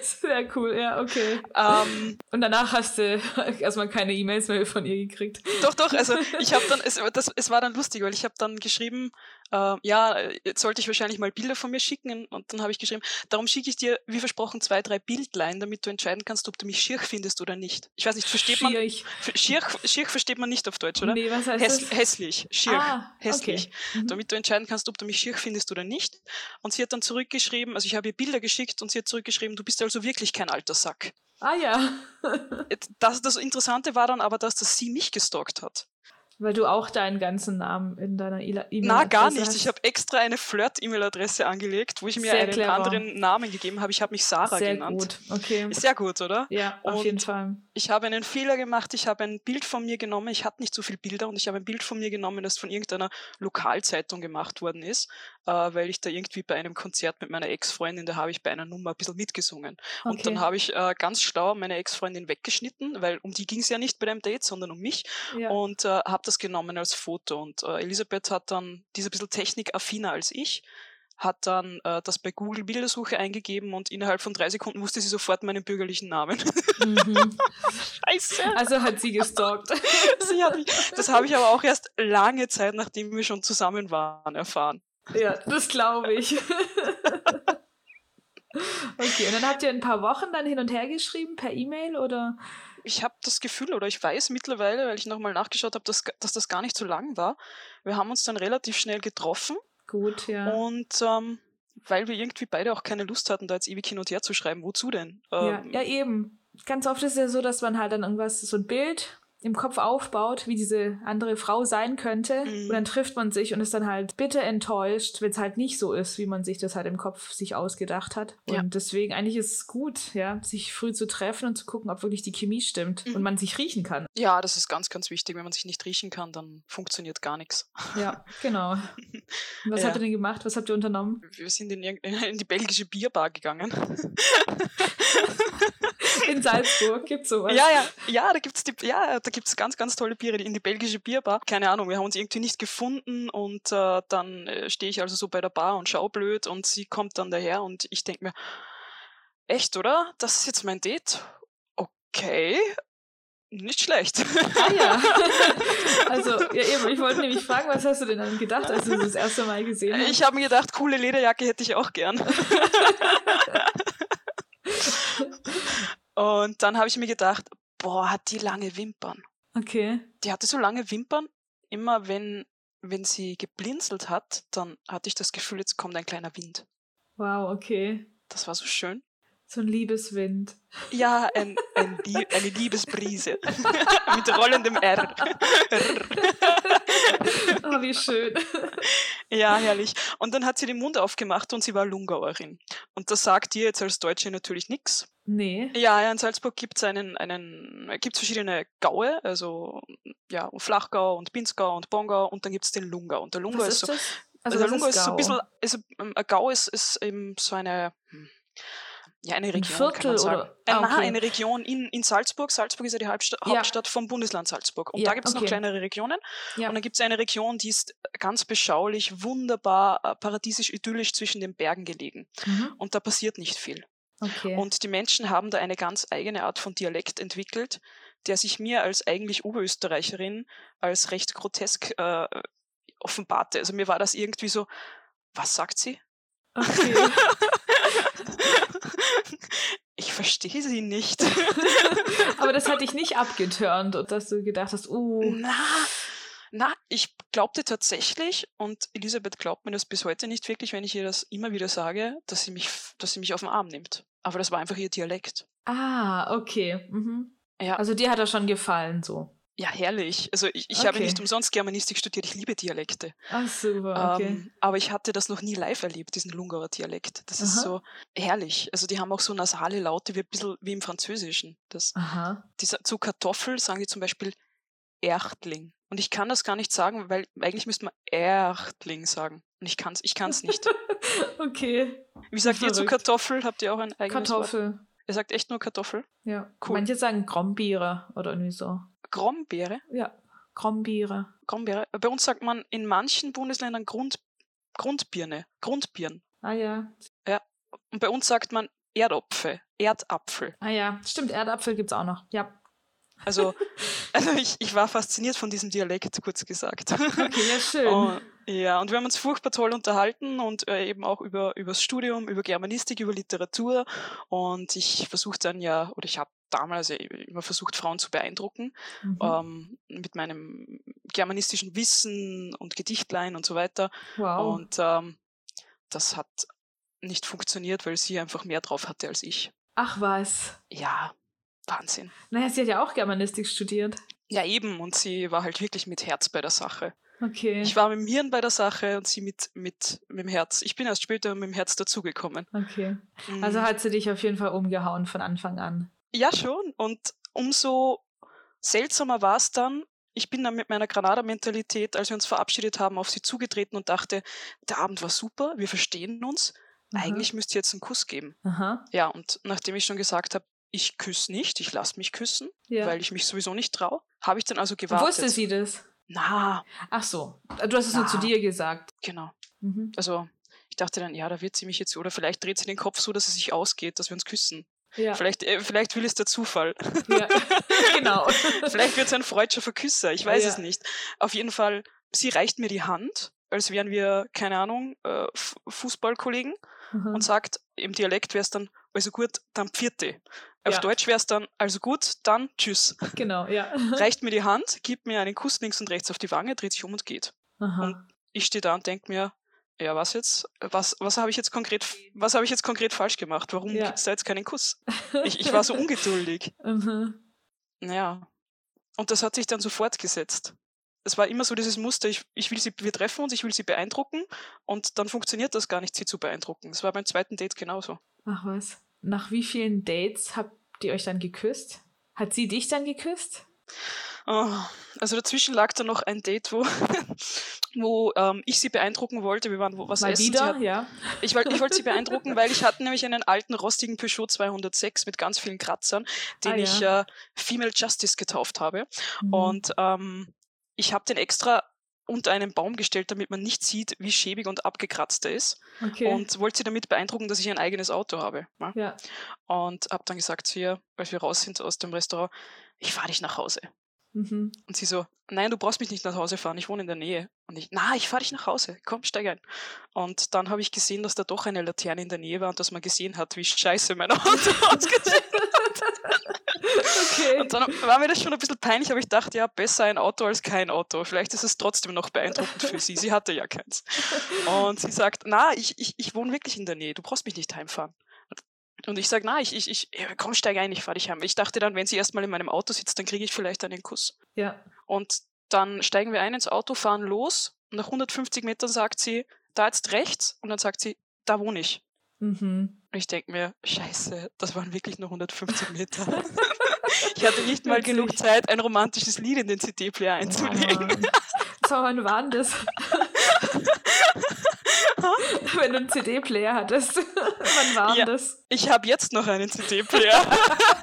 Sehr cool, ja, okay. ähm, Und danach hast du erstmal keine E-Mails mehr von ihr gekriegt. doch, doch, also ich habe dann, es, das, es war dann lustig, weil ich habe dann geschrieben, äh, ja, jetzt sollte ich wahrscheinlich mal Bilder von mir schicken und dann habe ich geschrieben, darum schicke ich dir, wie versprochen, zwei, drei Bildlein, damit du entscheiden kannst, ob du mich schier findest oder nicht. Ich weiß nicht, versteht man, schier, schier versteht man nicht auf Deutsch, oder? Nee, was heißt Häss, das? hässlich, schier, Ah, hässlich. okay. Mhm. damit du entscheiden kannst, ob du mich schier findest oder nicht. Und sie hat dann zurückgeschrieben, also ich habe ihr Bilder geschickt und sie hat zurückgeschrieben, du bist also wirklich kein alter Sack. Ah ja. Das, das Interessante war dann aber, dass das sie mich gestalkt hat. Weil du auch deinen ganzen Namen in deiner E- E-Mail Na, gar nicht. hast. Ich habe extra eine Flirt-E-Mail-Adresse angelegt, wo ich mir Sehr einen clever. anderen Namen gegeben habe. Ich habe mich Sarah Sehr genannt. gut, okay. Ist sehr gut, oder? Ja, auf Und- jeden Fall. Ich habe einen Fehler gemacht. Ich habe ein Bild von mir genommen. Ich hatte nicht so viele Bilder und ich habe ein Bild von mir genommen, das von irgendeiner Lokalzeitung gemacht worden ist, weil ich da irgendwie bei einem Konzert mit meiner Ex-Freundin, da habe ich bei einer Nummer ein bisschen mitgesungen. Und dann Okay. habe ich äh, ganz schlau meine Ex-Freundin weggeschnitten, weil um die ging es ja nicht bei dem Date, sondern um mich. Ja. Und äh, habe das genommen als Foto. Und äh, Elisabeth hat dann, die ist ein bisschen technikaffiner als ich, hat dann äh, das bei Google Bildersuche eingegeben und innerhalb von drei Sekunden wusste sie sofort meinen bürgerlichen Namen. Mhm. Scheiße! Also hat sie gestalkt. Sie hat mich, das habe ich aber auch erst lange Zeit, nachdem wir schon zusammen waren, erfahren. Ja, das glaube ich. okay, und dann habt ihr ein paar Wochen dann hin und her geschrieben per E-Mail oder? Ich habe das Gefühl, oder ich weiß mittlerweile, weil ich nochmal nachgeschaut habe, dass, dass das gar nicht so lang war. Wir haben uns dann relativ schnell getroffen Gut, ja. und ähm, weil wir irgendwie beide auch keine Lust hatten, da jetzt ewig hin und her zu schreiben, wozu denn? Ja, Ähm, ja, eben. Ganz oft ist es ja so, dass man halt dann irgendwas, so ein Bild im Kopf aufbaut, wie diese andere Frau sein könnte. Mhm. Und dann trifft man sich und ist dann halt bitter enttäuscht, wenn es halt nicht so ist, wie man sich das halt im Kopf sich ausgedacht hat. Ja. Und deswegen eigentlich ist es gut, ja, sich früh zu treffen und zu gucken, ob wirklich die Chemie stimmt Mhm. und man sich riechen kann. Ja, das ist ganz, ganz wichtig. Wenn man sich nicht riechen kann, dann funktioniert gar nichts. Ja, genau. Was Ja. habt ihr denn gemacht? Was habt ihr unternommen? Wir sind in, in die belgische Bierbar gegangen. In Salzburg gibt's sowas. Ja, ja, ja, da gibt's die, ja, da gibt's ganz, ganz tolle Biere in die belgische Bierbar. Keine Ahnung, wir haben uns irgendwie nicht gefunden und äh, dann äh, stehe ich also so bei der Bar und schau blöd und sie kommt dann daher und ich denke mir, echt, oder? Das ist jetzt mein Date? Okay, nicht schlecht. Ah ja. Also, ja eben, ich wollte nämlich fragen, was hast du denn dann gedacht, als du das, das erste Mal gesehen hast? Ich habe mir gedacht, coole Lederjacke hätte ich auch gern. und dann habe ich mir gedacht, boah, hat die lange Wimpern. Okay. Die hatte so lange Wimpern. Immer wenn, wenn sie geblinzelt hat, dann hatte ich das Gefühl, jetzt kommt ein kleiner Wind. Wow, okay. Das war so schön. So ein Liebeswind. Ja, ein, ein Lie eine Liebesbrise. Mit rollendem R. Oh, wie schön. ja, herrlich. Und dann hat sie den Mund aufgemacht und sie war Lungauerin. Und das sagt dir jetzt als Deutsche natürlich nichts. Nee. Ja, ja, in Salzburg gibt es einen, einen, gibt's verschiedene Gaue, also ja, Flachgau und Pinzgau und Bongau und dann gibt es den Lungau. Und der Lungau ist ist so? Also, also Lunga ist, ist so ein bisschen, also, ein Gau ist, ist eben so eine, hm, ja, eine Region. Ein Viertel oder? Ah, okay. eine Region in, in Salzburg. Salzburg ist ja die Hauptstadt, ja. Hauptstadt vom Bundesland Salzburg. Und ja, da gibt es okay. noch kleinere Regionen. Ja. Und dann gibt es eine Region, die ist ganz beschaulich, wunderbar, äh, paradiesisch, idyllisch zwischen den Bergen gelegen. Mhm. Und da passiert nicht viel. Okay. Und die Menschen haben da eine ganz eigene Art von Dialekt entwickelt, der sich mir als eigentlich Oberösterreicherin als recht grotesk äh, offenbarte. Also mir war das irgendwie so, was sagt sie? Okay. ich verstehe sie nicht. Aber das hat dich nicht abgeturnt, dass du gedacht hast, uh. Na, na, ich glaubte tatsächlich, und Elisabeth glaubt mir das bis heute nicht wirklich, wenn ich ihr das immer wieder sage, dass sie mich, dass sie mich auf den Arm nimmt. Aber das war einfach ihr Dialekt. Ah, okay. Mhm. Ja. Also dir hat er schon gefallen, so. Ja, herrlich. Also ich, ich okay. habe nicht umsonst Germanistik studiert, ich liebe Dialekte. Ach super, okay. Ähm, aber ich hatte das noch nie live erlebt, diesen Lungauer Dialekt. Das Aha. ist so herrlich. Also die haben auch so nasale Laute wie ein bisschen wie im Französischen. Das, Aha. Dieser, zu Kartoffel sagen die zum Beispiel Erchtling. Und ich kann das gar nicht sagen, weil eigentlich müsste man Erchtling sagen. Und ich kann es ich kann's nicht. okay. Wie sagt Verrückt. ihr zu Kartoffel? Habt ihr auch ein eigenes Kartoffel. Wort? Ihr sagt echt nur Kartoffel? Ja. Cool. Manche sagen Grombeere oder irgendwie so. Grombeere? Ja, Grombeere. Grombeere. Bei uns sagt man in manchen Bundesländern Grund, Grundbirne, Grundbirn. Ah ja. Ja. Und bei uns sagt man Erdopfe, Erdapfel. Ah ja, stimmt, Erdapfel gibt es auch noch. Ja. Also, also ich, ich war fasziniert von diesem Dialekt, kurz gesagt. Okay, ja, schön. Und, ja, und wir haben uns furchtbar toll unterhalten und äh, eben auch über, über das Studium, über Germanistik, über Literatur. Und ich versuche dann ja, oder ich habe damals ja immer versucht, Frauen zu beeindrucken mhm. ähm, mit meinem germanistischen Wissen und Gedichtlein und so weiter. Wow. Und ähm, das hat nicht funktioniert, weil sie einfach mehr drauf hatte als ich. Ach was. Ja, Wahnsinn. Naja, sie hat ja auch Germanistik studiert. Ja, eben. Und sie war halt wirklich mit Herz bei der Sache. Okay. Ich war mit dem Hirn bei der Sache und sie mit, mit, mit dem Herz. Ich bin erst später mit dem Herz dazugekommen. Okay. Mhm. Also hat sie dich auf jeden Fall umgehauen von Anfang an. Ja, schon. Und umso seltsamer war es dann, ich bin dann mit meiner Granada-Mentalität, als wir uns verabschiedet haben, auf sie zugetreten und dachte, der Abend war super, wir verstehen uns. Aha. Eigentlich müsst ihr jetzt einen Kuss geben. Aha. Ja, und nachdem ich schon gesagt habe, ich küsse nicht, ich lasse mich küssen, ja. weil ich mich sowieso nicht traue, habe ich dann also gewartet. Wusste sie das? Na. Ach so, du hast es nur zu dir gesagt. Genau. Mhm. Also ich dachte dann, ja, da wird sie mich jetzt, oder vielleicht dreht sie den Kopf so, dass es sich ausgeht, dass wir uns küssen. Ja. Vielleicht, äh, vielleicht will es der Zufall. Ja, genau. vielleicht wird es ein freudscher Verküsser, ich weiß ja. es nicht. Auf jeden Fall, sie reicht mir die Hand, als wären wir, keine Ahnung, äh, Fußballkollegen mhm. und sagt, im Dialekt wäre es dann, also gut, dann Pfierte. Auf ja. Deutsch wäre es dann, also gut, dann tschüss. Genau, ja. Reicht mir die Hand, gibt mir einen Kuss links und rechts auf die Wange, dreht sich um und geht. Aha. Und ich stehe da und denke mir, ja, was jetzt? Was, was habe ich jetzt konkret, was habe ich jetzt konkret falsch gemacht? Warum ja. gibt es da jetzt keinen Kuss? Ich, ich war so ungeduldig. mhm. Ja. Und das hat sich dann so fortgesetzt. Es war immer so dieses Muster, ich, ich will sie, wir treffen uns, ich will sie beeindrucken und dann funktioniert das gar nicht, sie zu beeindrucken. Das war beim zweiten Date genauso. Ach was. Nach wie vielen Dates habt ihr euch dann geküsst? Hat sie dich dann geküsst? Oh, also dazwischen lag da noch ein Date, wo, wo ähm, ich sie beeindrucken wollte. Wir waren wo was Mal essen. Wieder, hat, ja. Ich wollte ich wollt sie beeindrucken, weil ich hatte nämlich einen alten rostigen Peugeot 206 mit ganz vielen Kratzern, den ah, ja. ich äh, Female Justice getauft habe. Mhm. Und ähm, ich habe den extra unter einen Baum gestellt, damit man nicht sieht, wie schäbig und abgekratzt er ist. Okay. Und wollte sie damit beeindrucken, dass ich ein eigenes Auto habe. Ja. ja. Und habe dann gesagt zu ihr, als wir raus sind aus dem Restaurant, ich fahre dich nach Hause. Mhm. Und sie so, nein, du brauchst mich nicht nach Hause fahren, ich wohne in der Nähe. Und ich, na, ich fahre dich nach Hause, komm, steig ein. Und dann habe ich gesehen, dass da doch eine Laterne in der Nähe war und dass man gesehen hat, wie scheiße mein Auto ausgesehen hat. Okay. Und dann war mir das schon ein bisschen peinlich, aber ich dachte, ja, besser ein Auto als kein Auto. Vielleicht ist es trotzdem noch beeindruckend für sie. Sie hatte ja keins. Und sie sagt, na, ich, ich, ich wohne wirklich in der Nähe, du brauchst mich nicht heimfahren. Und ich sage, na, ich, ich, ich, komm, steig ein, ich fahre dich heim. Ich dachte dann, wenn sie erstmal in meinem Auto sitzt, dann kriege ich vielleicht einen Kuss. Ja. Und dann steigen wir ein ins Auto, fahren los. Und nach 150 Metern sagt sie, da jetzt rechts. Und dann sagt sie, da wohne ich. Mhm. Und ich denke mir, scheiße, das waren wirklich nur 150 Meter. ich hatte nicht mal genug Zeit, ein romantisches Lied in den CD-Player einzulegen. Wow. So, wann war das? Wenn du einen CD-Player hattest. Wann war ja, das? Ich habe jetzt noch einen CD-Player.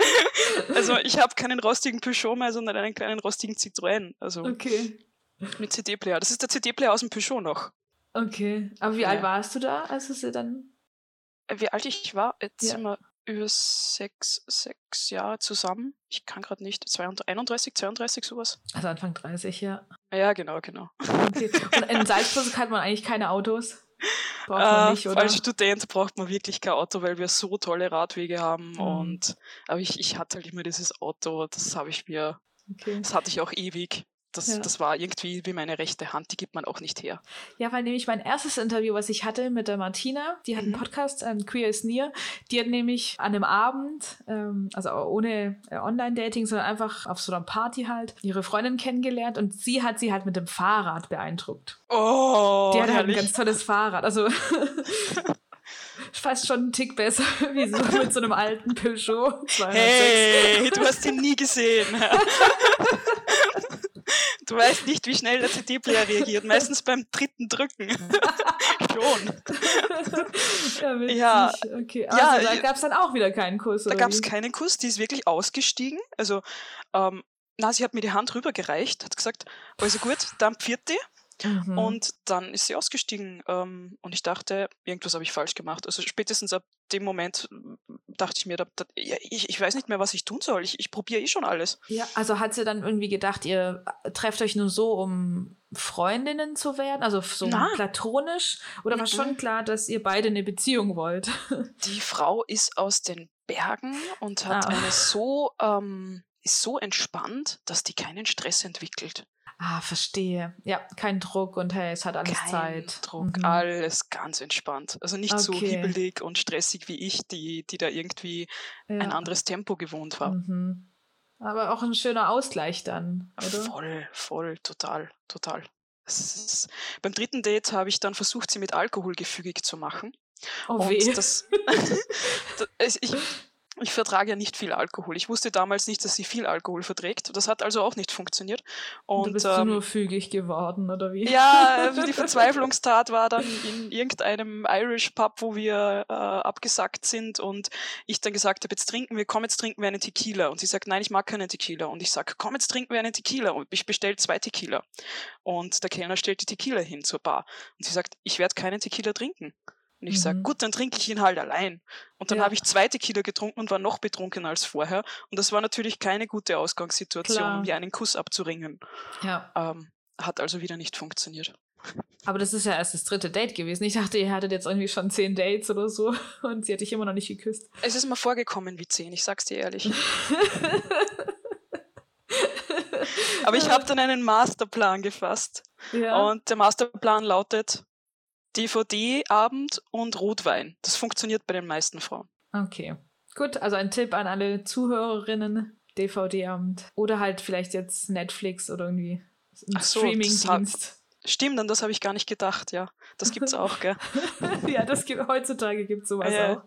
also ich habe keinen rostigen Peugeot mehr, sondern einen kleinen rostigen Citroën. Also okay. mit CD-Player. Das ist der CD-Player aus dem Peugeot noch. Okay. Aber wie ja. alt warst du da, als du sie dann. Wie alt ich war? Jetzt ja. sind wir über sechs, sechs Jahre zusammen. Ich kann gerade nicht. 31, 32, sowas. Also Anfang 30, ja. Ja, genau, genau. Okay. Und in Salzburg hat man eigentlich keine Autos? Braucht man äh, nicht, oder? Als Student braucht man wirklich kein Auto, weil wir so tolle Radwege haben. Mhm. Und aber ich, ich hatte halt immer dieses Auto, das habe ich mir, okay. das hatte ich auch ewig das, ja. das war irgendwie wie meine rechte Hand, die gibt man auch nicht her. Ja, weil nämlich mein erstes Interview, was ich hatte mit der Martina, die hat mhm. einen Podcast, ähm, Queer is Near, die hat nämlich an einem Abend, ähm, also ohne äh, Online-Dating, sondern einfach auf so einer Party halt, ihre Freundin kennengelernt und sie hat sie halt mit dem Fahrrad beeindruckt. Oh, Die hat halt ein ganz tolles Fahrrad, also fast schon einen Tick besser, wie so mit so einem alten Peugeot 206. Hey, du hast ihn nie gesehen. Du weißt nicht, wie schnell der CD-Player reagiert. Meistens beim dritten Drücken. Schon. Ja, ja, okay. Also ja, da gab es dann auch wieder keinen Kuss. Da gab es keinen Kuss, die ist wirklich ausgestiegen. Also, ähm, na, sie hat mir die Hand rübergereicht, hat gesagt, also gut, dann pfiat die. Mhm. Und dann ist sie ausgestiegen ähm, und ich dachte, irgendwas habe ich falsch gemacht. Also spätestens ab dem Moment dachte ich mir, da, da, ich, ich weiß nicht mehr, was ich tun soll. Ich, ich probiere eh schon alles. Ja, also hat sie dann irgendwie gedacht, ihr trefft euch nur so, um Freundinnen zu werden, also so Na. platonisch? Oder war schon klar, dass ihr beide eine Beziehung wollt? Die Frau ist aus den Bergen und hat ah. eine so, ähm, ist so entspannt, dass die keinen Stress entwickelt. Ah, verstehe. Ja, kein Druck und hey, es hat alles kein Zeit. Druck, mhm. alles ganz entspannt. Also nicht okay. so hibbelig und stressig wie ich, die, die da irgendwie ja. ein anderes Tempo gewohnt war. Mhm. Aber auch ein schöner Ausgleich dann, oder? Voll, voll, total, total. Ist, beim dritten Date habe ich dann versucht, sie mit Alkohol gefügig zu machen. Oh, und weh. Das, das, ich, ich vertrage ja nicht viel Alkohol. Ich wusste damals nicht, dass sie viel Alkohol verträgt. Das hat also auch nicht funktioniert. Und, du bist ähm, nur fügig geworden, oder wie? Ja, also die Verzweiflungstat war dann in irgendeinem Irish Pub, wo wir äh, abgesackt sind und ich dann gesagt habe, jetzt trinken wir, komm, jetzt trinken wir einen Tequila. Und sie sagt, nein, ich mag keinen Tequila. Und ich sage, komm, jetzt trinken wir einen Tequila. Und ich bestelle zwei Tequila. Und der Kellner stellt die Tequila hin zur Bar. Und sie sagt, ich werde keinen Tequila trinken. Und ich mhm. sage, gut, dann trinke ich ihn halt allein. Und dann ja. habe ich zwei Tequila getrunken und war noch betrunkener als vorher. Und das war natürlich keine gute Ausgangssituation, Klar. um mir einen Kuss abzuringen. Ja. Ähm, hat also wieder nicht funktioniert. Aber das ist ja erst das dritte Date gewesen. Ich dachte, ihr hattet jetzt irgendwie schon zehn Dates oder so und sie hat dich immer noch nicht geküsst. Es ist mir vorgekommen wie zehn, ich sag's dir ehrlich. Aber ich habe dann einen Masterplan gefasst. Ja. Und der Masterplan lautet, DVD-Abend und Rotwein. Das funktioniert bei den meisten Frauen. Okay. Gut, also ein Tipp an alle Zuhörerinnen: DVD-Abend. Oder halt vielleicht jetzt Netflix oder irgendwie ein so, Streaming-Dienst. Stimmt, an das habe ich gar nicht gedacht, ja. Das gibt's auch, gell? ja, das gibt, heutzutage gibt es sowas ja, auch.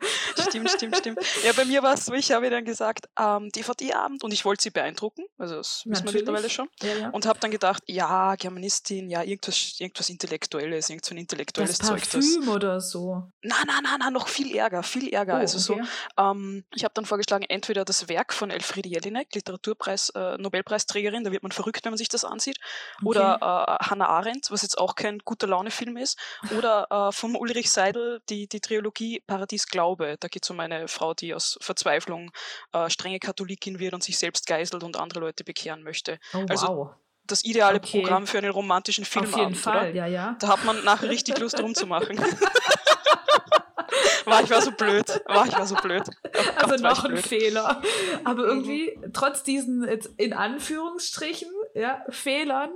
stimmt, stimmt, stimmt. Ja, bei mir war es so, ich habe dann gesagt, ähm, DVD-Abend und ich wollte sie beeindrucken, also das wissen wir mittlerweile schon. Ja, ja. Und habe dann gedacht, ja, Germanistin, ja, irgendwas, irgendwas Intellektuelles, irgend so ein intellektuelles das Zeug. Das oder so. Nein, nein, nein, nein, noch viel ärger, viel ärger. Oh, also okay. so, ähm, ich habe dann vorgeschlagen, entweder das Werk von Elfriede Jelinek, Literaturpreis, äh, Nobelpreisträgerin, da wird man verrückt, wenn man sich das ansieht, okay. oder äh, Hannah Arendt, was jetzt auch kein guter Laune-Film ist, oder äh, vom Ulrich Seidel die, die Trilogie Paradies Glaube. Da geht es um eine Frau, die aus Verzweiflung äh, strenge Katholikin wird und sich selbst geißelt und andere Leute bekehren möchte. Oh, also wow. das ideale okay. Programm für einen romantischen Filmabend. Auf jeden Fall, oder? ja, ja. Da hat man nachher richtig Lust rumzumachen. war ich war so blöd. War ich war so blöd. Oh also noch ein blöd. Fehler. Aber mhm. irgendwie, mhm. trotz diesen in Anführungsstrichen ja, Fehlern,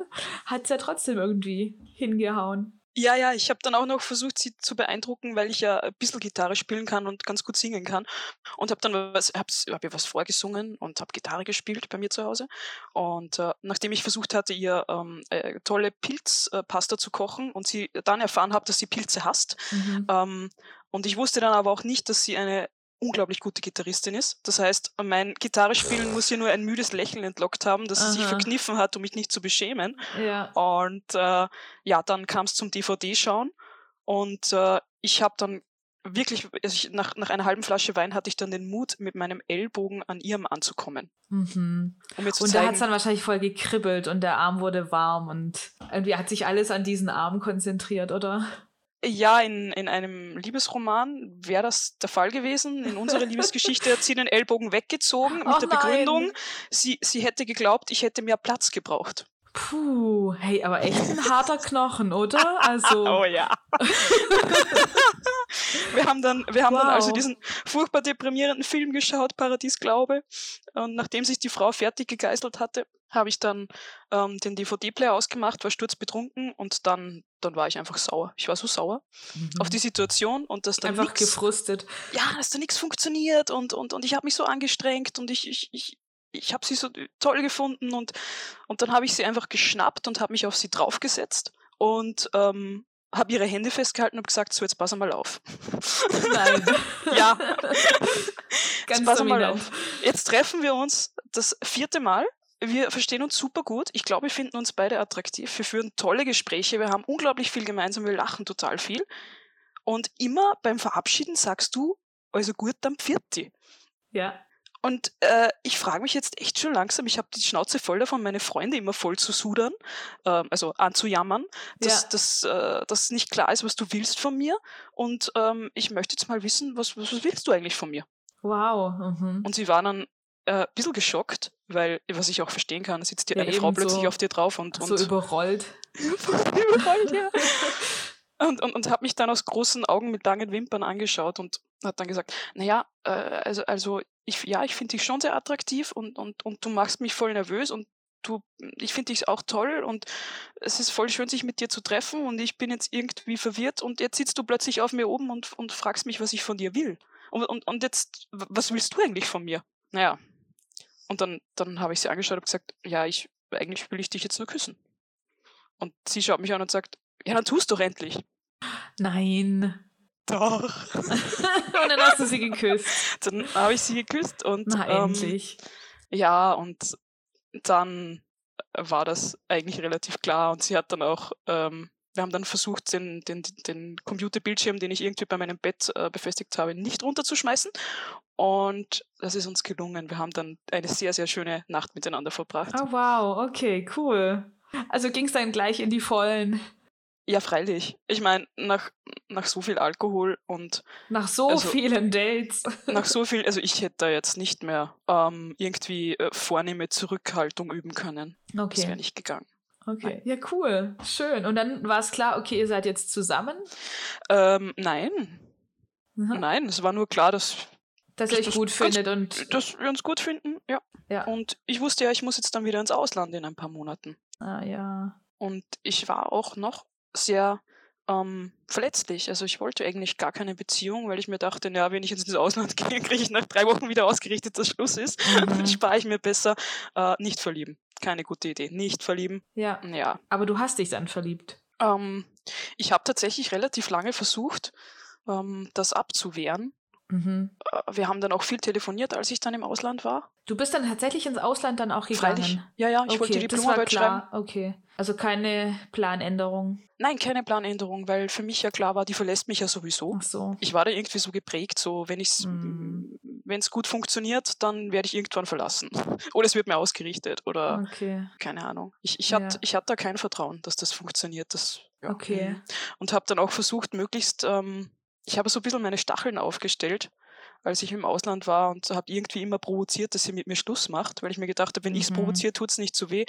hat es ja trotzdem irgendwie hingehauen. Ja, ja, ich habe dann auch noch versucht, sie zu beeindrucken, weil ich ja ein bisschen Gitarre spielen kann und ganz gut singen kann. Und habe dann was, hab, hab ihr was vorgesungen und habe Gitarre gespielt bei mir zu Hause. Und äh, nachdem ich versucht hatte, ihr ähm, äh, tolle Pilzpasta äh, zu kochen und sie dann erfahren habe, dass sie Pilze hasst, mhm. ähm, und ich wusste dann aber auch nicht, dass sie eine unglaublich gute Gitarristin ist. Das heißt, mein Gitarrespielen muss ihr nur ein müdes Lächeln entlockt haben, dass sie sich verkniffen hat, um mich nicht zu beschämen. Ja. Und äh, ja, dann kam es zum DVD-Schauen Und äh, ich habe dann wirklich, also ich, nach, nach einer halben Flasche Wein hatte ich dann den Mut, mit meinem Ellbogen an ihrem anzukommen. Mhm. Um und zeigen, da hat es dann wahrscheinlich voll gekribbelt und der Arm wurde warm und irgendwie hat sich alles an diesen Arm konzentriert, oder? Ja, in, in einem Liebesroman wäre das der Fall gewesen. In unserer Liebesgeschichte hat sie den Ellbogen weggezogen mit oh der Begründung, sie, sie hätte geglaubt, ich hätte mehr Platz gebraucht. Puh, hey, aber echt ein harter Knochen, oder? Also. oh ja. wir haben dann, wir haben wow. dann also diesen furchtbar deprimierenden Film geschaut, Paradies Glaube. Und nachdem sich die Frau fertig gegeißelt hatte, habe ich dann ähm, den DVD-Player ausgemacht, war sturzbetrunken und dann, dann war ich einfach sauer. Ich war so sauer mhm. auf die Situation und dass dann einfach nix, gefrustet. Ja, dass da nichts funktioniert und, und, und ich habe mich so angestrengt und ich, ich, ich, ich habe sie so toll gefunden und, und dann habe ich sie einfach geschnappt und habe mich auf sie draufgesetzt und ähm, habe ihre Hände festgehalten und gesagt, so jetzt pass mal auf. Nein. ja. Ganz pass mal auf. Jetzt treffen wir uns das vierte Mal. Wir verstehen uns super gut. Ich glaube, wir finden uns beide attraktiv. Wir führen tolle Gespräche. Wir haben unglaublich viel gemeinsam. Wir lachen total viel. Und immer beim Verabschieden sagst du, also gut, dann Pfirti. Ja. Und äh, ich frage mich jetzt echt schon langsam, ich habe die Schnauze voll davon, meine Freunde immer voll zu sudern, äh, also anzujammern, dass, ja. dass, äh, dass nicht klar ist, was du willst von mir. Und ähm, ich möchte jetzt mal wissen, was, was, was willst du eigentlich von mir? Wow. Mhm. Und sie waren dann äh, ein bisschen geschockt, weil, was ich auch verstehen kann, sitzt dir ja, eine Frau plötzlich so, auf dir drauf und, und so überrollt. überrollt, ja. und, und, und habe mich dann aus großen Augen mit langen Wimpern angeschaut und hat dann gesagt, naja, äh, also, also ich, ja, ich finde dich schon sehr attraktiv und, und, und du machst mich voll nervös und du, ich finde dich auch toll und es ist voll schön, sich mit dir zu treffen und ich bin jetzt irgendwie verwirrt und jetzt sitzt du plötzlich auf mir oben und, und fragst mich, was ich von dir will. Und, und, und jetzt, was willst du eigentlich von mir? Naja. Und dann, dann habe ich sie angeschaut und gesagt, ja, ich, eigentlich will ich dich jetzt nur küssen. Und sie schaut mich an und sagt, ja, dann tust doch endlich. Nein. Doch. und dann hast du sie geküsst. Dann habe ich sie geküsst und. Na, ähm, endlich. Ja, und dann war das eigentlich relativ klar und sie hat dann auch, ähm, wir haben dann versucht, den, den, den Computerbildschirm, den ich irgendwie bei meinem Bett äh, befestigt habe, nicht runterzuschmeißen. Und das ist uns gelungen. Wir haben dann eine sehr, sehr schöne Nacht miteinander verbracht. Oh wow, okay, cool. Also ging es dann gleich in die Vollen. Ja, freilich. Ich meine, nach, nach so viel Alkohol und. Nach so also, vielen Dates. Nach so viel, also ich hätte da jetzt nicht mehr ähm, irgendwie äh, vornehme Zurückhaltung üben können. Okay. Das wäre nicht gegangen. Okay, ja, cool. Schön. Und dann war es klar, okay, ihr seid jetzt zusammen? Ähm, nein. Mhm. Nein, es war nur klar, dass. Dass ihr euch gut findet und. Dass wir uns gut finden, ja. ja. Und ich wusste ja, ich muss jetzt dann wieder ins Ausland in ein paar Monaten. Ah, ja. Und ich war auch noch sehr ähm, verletzlich. Also ich wollte eigentlich gar keine Beziehung, weil ich mir dachte, ja, wenn ich jetzt ins Ausland gehe, kriege ich nach drei Wochen wieder ausgerichtet, dass Schluss ist. Mhm. Spare ich mir besser. Äh, nicht verlieben. Keine gute Idee. Nicht verlieben. Ja. ja. Aber du hast dich dann verliebt. Ähm, ich habe tatsächlich relativ lange versucht, ähm, das abzuwehren. Mhm. Äh, wir haben dann auch viel telefoniert, als ich dann im Ausland war. Du bist dann tatsächlich ins Ausland dann auch gegangen? Freilich. Ja, ja, ich okay, wollte die Diplomarbeit schreiben. Okay, also keine Planänderung? Nein, keine Planänderung, weil für mich ja klar war, die verlässt mich ja sowieso. Ach so. Ich war da irgendwie so geprägt, so wenn es mm. Wenn gut funktioniert, dann werde ich irgendwann verlassen. oder es wird mir ausgerichtet oder okay. keine Ahnung. Ich, ich hatte ja. ich hatte da kein Vertrauen, dass das funktioniert. Das, ja. Okay. Und habe dann auch versucht, möglichst ähm, ich habe so ein bisschen meine Stacheln aufgestellt, als ich im Ausland war und habe irgendwie immer provoziert, dass sie mit mir Schluss macht, weil ich mir gedacht habe, wenn mhm. ich es provoziere, tut es nicht so weh.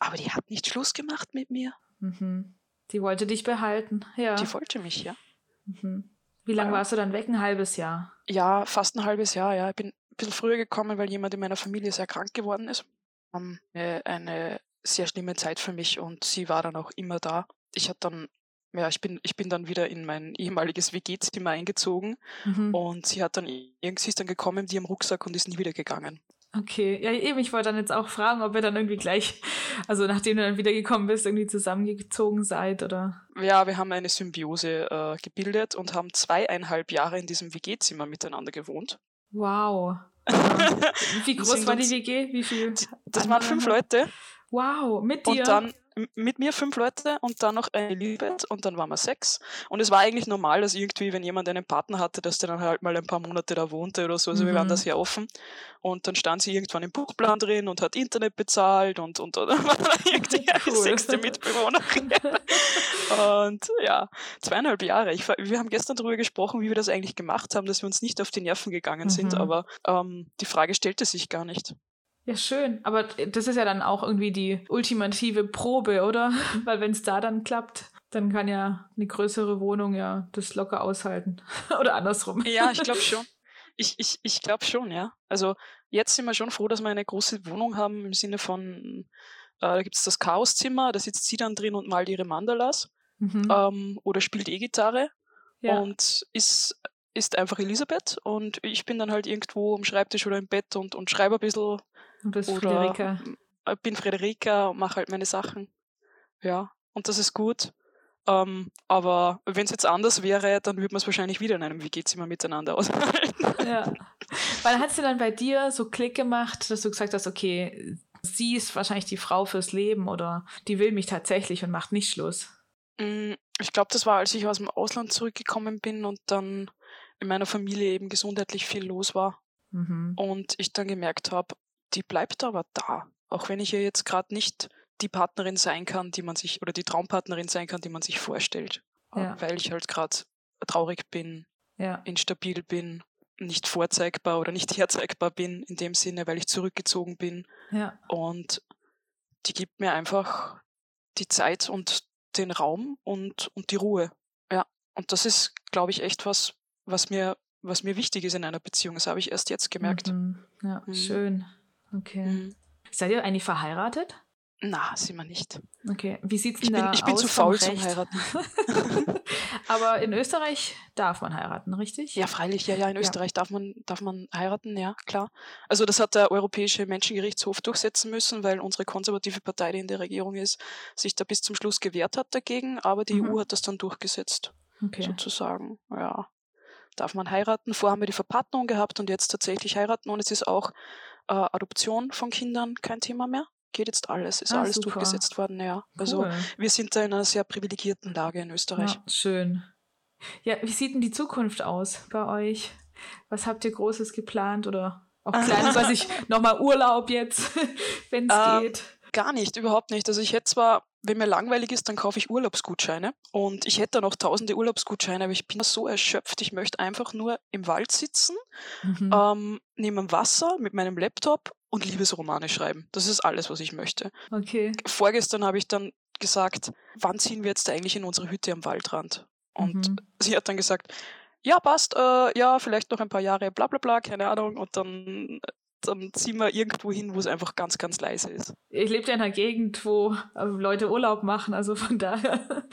Aber die hat nicht Schluss gemacht mit mir. Mhm. Die wollte dich behalten, ja. Die wollte mich, ja. Mhm. Wie lange warst du dann weg? Ein halbes Jahr? Ja, fast ein halbes Jahr, ja. Ich bin ein bisschen früher gekommen, weil jemand in meiner Familie sehr krank geworden ist. Um, äh, eine sehr schlimme Zeit für mich und sie war dann auch immer da. Ich hatte dann ja, ich bin, ich bin dann wieder in mein ehemaliges WG-Zimmer eingezogen mhm. und sie hat dann, irgendwie ist dann gekommen mit ihrem Rucksack und ist nie wieder gegangen. Okay, ja eben, ich wollte dann jetzt auch fragen, ob ihr dann irgendwie gleich, also nachdem du dann wieder gekommen bist, irgendwie zusammengezogen seid oder? Ja, wir haben eine Symbiose äh, gebildet und haben zweieinhalb Jahre in diesem WG-Zimmer miteinander gewohnt. Wow. Wie groß war die WG? Wie viel? Das waren fünf Leute. Wow, mit dir? Und dann, mit mir fünf Leute und dann noch eine Elisabeth und dann waren wir sechs. Und es war eigentlich normal, dass irgendwie, wenn jemand einen Partner hatte, dass der dann halt mal ein paar Monate da wohnte oder so. Also mhm. wir waren da mhm. sehr offen. Und dann stand sie irgendwann im Buchplan drin und hat Internet bezahlt und, und, und dann war da irgendwie cool. eine sechste Mitbewohnerin. und ja, zweieinhalb Jahre. Ich, wir haben gestern darüber gesprochen, wie wir das eigentlich gemacht haben, dass wir uns nicht auf die Nerven gegangen sind, mhm. aber ähm, die Frage stellte sich gar nicht. Ja, schön. Aber das ist ja dann auch irgendwie die ultimative Probe, oder? Weil wenn es da dann klappt, dann kann ja eine größere Wohnung ja das locker aushalten. oder andersrum. Ja, ich glaube schon. Ich, ich, ich glaube schon, ja. Also jetzt sind wir schon froh, dass wir eine große Wohnung haben im Sinne von, äh, da gibt es das Chaoszimmer, da sitzt sie dann drin und malt ihre Mandalas mhm. ähm, oder spielt E-Gitarre ja. und ist, ist einfach Elisabeth und ich bin dann halt irgendwo am Schreibtisch oder im Bett und, und schreibe ein bisschen Du bist Oder Friederika. Ich bin Friederika und mache halt meine Sachen. Ja, und das ist gut. Ähm, aber wenn es jetzt anders wäre, dann würde man es wahrscheinlich wieder in einem WG-Zimmer miteinander aushalten. Ja. Weil hat sie dann bei dir so Klick gemacht, dass du gesagt hast, okay, sie ist wahrscheinlich die Frau fürs Leben oder die will mich tatsächlich und macht nicht Schluss? Mm, ich glaube, das war, als ich aus dem Ausland zurückgekommen bin und dann in meiner Familie eben gesundheitlich viel los war. Mhm. Und ich dann gemerkt habe, die bleibt aber da. Auch wenn ich ja jetzt gerade nicht die Partnerin sein kann, die man sich, oder die Traumpartnerin sein kann, die man sich vorstellt. Äh, ja. Weil ich halt gerade traurig bin, ja. instabil bin, nicht vorzeigbar oder nicht herzeigbar bin, in dem Sinne, weil ich zurückgezogen bin. Ja. Und die gibt mir einfach die Zeit und den Raum und, und die Ruhe. Ja. Und das ist, glaube ich, echt was, was mir, was mir wichtig ist in einer Beziehung. Das habe ich erst jetzt gemerkt. Mhm. Ja, mhm. schön. Okay. Mhm. Seid ihr eigentlich verheiratet? Na, sind wir nicht. Okay, wie sieht's denn ich da bin, Ich bin zu faul zum Heiraten. Aber in Österreich darf man heiraten, richtig? Ja, freilich, ja, ja, in Österreich ja. darf man darf man heiraten, ja, klar. Also das hat der Europäische Menschengerichtshof durchsetzen müssen, weil unsere konservative Partei, die in der Regierung ist, sich da bis zum Schluss gewehrt hat dagegen, aber die mhm. EU hat das dann durchgesetzt. Okay. Sozusagen, ja. Darf man heiraten? Vorher haben wir die Verpartnerung gehabt und jetzt tatsächlich heiraten und es ist auch äh, Adoption von Kindern kein Thema mehr. Geht jetzt alles, ist ah, alles super. durchgesetzt worden, ja. Also cool. Also wir sind da in einer sehr privilegierten Lage in Österreich. Ja, schön. Ja, wie sieht denn die Zukunft aus bei euch? Was habt ihr Großes geplant oder auch Kleines, weiß ich, nochmal Urlaub jetzt, wenn es äh, geht? Gar nicht, überhaupt nicht. Also ich hätte zwar wenn mir langweilig ist, dann kaufe ich Urlaubsgutscheine. Und ich hätte noch tausende Urlaubsgutscheine, aber ich bin so erschöpft. Ich möchte einfach nur im Wald sitzen, mhm. ähm, neben Wasser mit meinem Laptop und Liebesromane schreiben. Das ist alles, was ich möchte. Okay. Vorgestern habe ich dann gesagt, wann ziehen wir jetzt eigentlich in unsere Hütte am Waldrand? Und mhm. sie hat dann gesagt, ja, passt, äh, ja, vielleicht noch ein paar Jahre, bla bla bla, keine Ahnung. Und dann dann ziehen wir irgendwo hin, wo es einfach ganz, ganz leise ist. Ich lebe ja in einer Gegend, wo äh, Leute Urlaub machen, also von daher.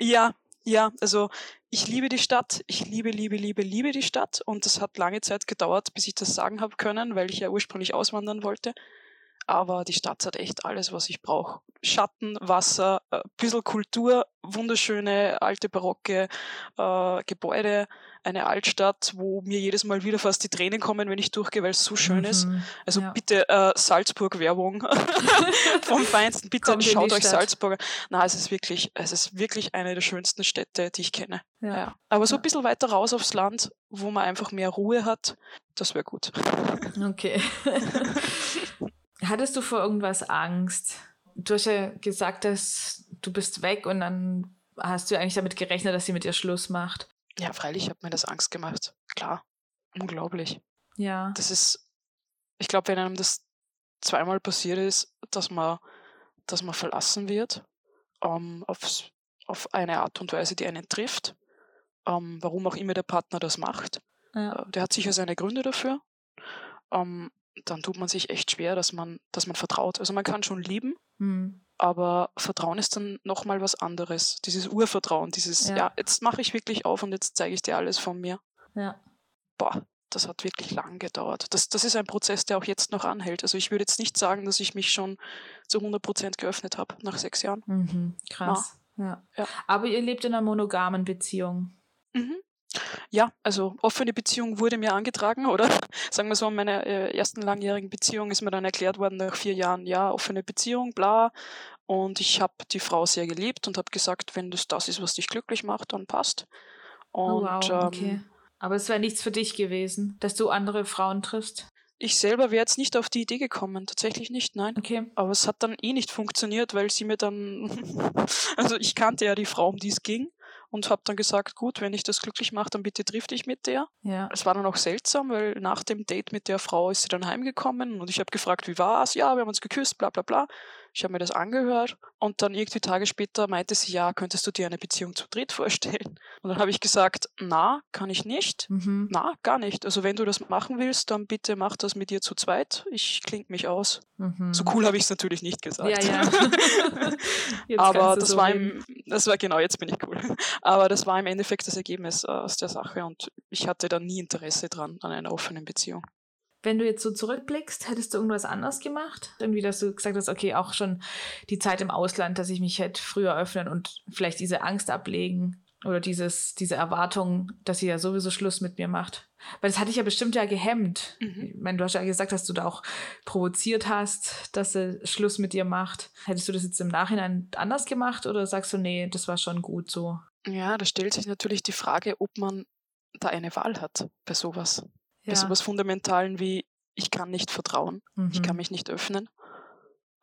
Ja, ja, also ich liebe die Stadt, ich liebe, liebe, liebe, liebe die Stadt und es hat lange Zeit gedauert, bis ich das sagen habe können, weil ich ja ursprünglich auswandern wollte. Aber die Stadt hat echt alles, was ich brauche. Schatten, Wasser, ein äh, bisschen Kultur, wunderschöne alte barocke äh, Gebäude, eine Altstadt, wo mir jedes Mal wieder fast die Tränen kommen, wenn ich durchgehe, weil es so schön mhm, ist. Also ja. bitte äh, Salzburg-Werbung vom Feinsten. Bitte schaut euch Stadt. Salzburg an. Na, es ist wirklich, es ist wirklich eine der schönsten Städte, die ich kenne. Ja. ja. Aber so ein bisschen weiter raus aufs Land, wo man einfach mehr Ruhe hat, das wäre gut. Okay. Hattest du vor irgendwas Angst? Du hast ja gesagt, dass du bist weg und dann hast du eigentlich damit gerechnet, dass sie mit dir Schluss macht. Ja, freilich hat mir das Angst gemacht. Klar. Unglaublich. Ja. Das ist, ich glaube, wenn einem das zweimal passiert ist, dass man, dass man verlassen wird, ähm, aufs, auf eine Art und Weise, die einen trifft, ähm, warum auch immer der Partner das macht. Ja. Äh, der hat sicher seine Gründe dafür. Ähm, dann tut man sich echt schwer, dass man, dass man vertraut. Also man kann schon lieben, mhm. aber Vertrauen ist dann nochmal was anderes. Dieses Urvertrauen, dieses, ja, ja jetzt mache ich wirklich auf und jetzt zeige ich dir alles von mir. Ja. Boah, das hat wirklich lang gedauert. Das, das ist ein Prozess, der auch jetzt noch anhält. Also ich würde jetzt nicht sagen, dass ich mich schon zu 100 Prozent geöffnet habe nach sechs Jahren. Mhm, krass. Ja. ja. Aber ihr lebt in einer monogamen Beziehung. Mhm. Ja, also offene Beziehung wurde mir angetragen, oder sagen wir so, in meiner äh, ersten langjährigen Beziehung ist mir dann erklärt worden nach vier Jahren, ja, offene Beziehung, bla. Und ich habe die Frau sehr geliebt und habe gesagt, wenn das das ist, was dich glücklich macht, dann passt. Oh, Und wow, okay. ähm, Aber es wäre nichts für dich gewesen, dass du andere Frauen triffst. ich selber wäre jetzt nicht auf die Idee gekommen, tatsächlich nicht, nein. Okay. Aber es hat dann eh nicht funktioniert, weil sie mir dann, also ich kannte ja die Frau, um die es ging und habe dann gesagt, gut, wenn ich das glücklich mache, dann bitte triff dich mit der. Ja. Es war dann auch seltsam, weil nach dem Date mit der Frau ist sie dann heimgekommen und ich habe gefragt, wie war's? Ja, wir haben uns geküsst, bla bla bla. Ich habe mir das angehört und dann irgendwie Tage später meinte sie, ja, könntest du dir eine Beziehung zu dritt vorstellen? Und dann habe ich gesagt, na, kann ich nicht. Mhm. Na, gar nicht. Also wenn du das machen willst, dann bitte mach das mit dir zu zweit. Ich kling mich aus. Mhm. So cool habe ich es natürlich nicht gesagt. Ja, ja. Aber das so war im, das war genau, jetzt bin ich cool. Aber das war im Endeffekt das Ergebnis äh, aus der Sache und ich hatte da nie Interesse dran an einer offenen Beziehung. Wenn du jetzt so zurückblickst, hättest du irgendwas anders gemacht? Irgendwie, dass du gesagt hast, okay, auch schon die Zeit im Ausland, dass ich mich hätte früher öffnen und vielleicht diese Angst ablegen oder dieses, diese Erwartung, dass sie ja sowieso Schluss mit mir macht. Weil das hatte ich ja bestimmt ja gehemmt. Mhm. Ich meine, du hast ja gesagt, dass du da auch provoziert hast, dass sie Schluss mit dir macht. Hättest du das jetzt im Nachhinein anders gemacht oder sagst du, nee, das war schon gut so? Ja, da stellt sich natürlich die Frage, ob man da eine Wahl hat bei sowas. Bei Ja. sowas Fundamentalen wie, ich kann nicht vertrauen, ich Mhm. kann mich nicht öffnen.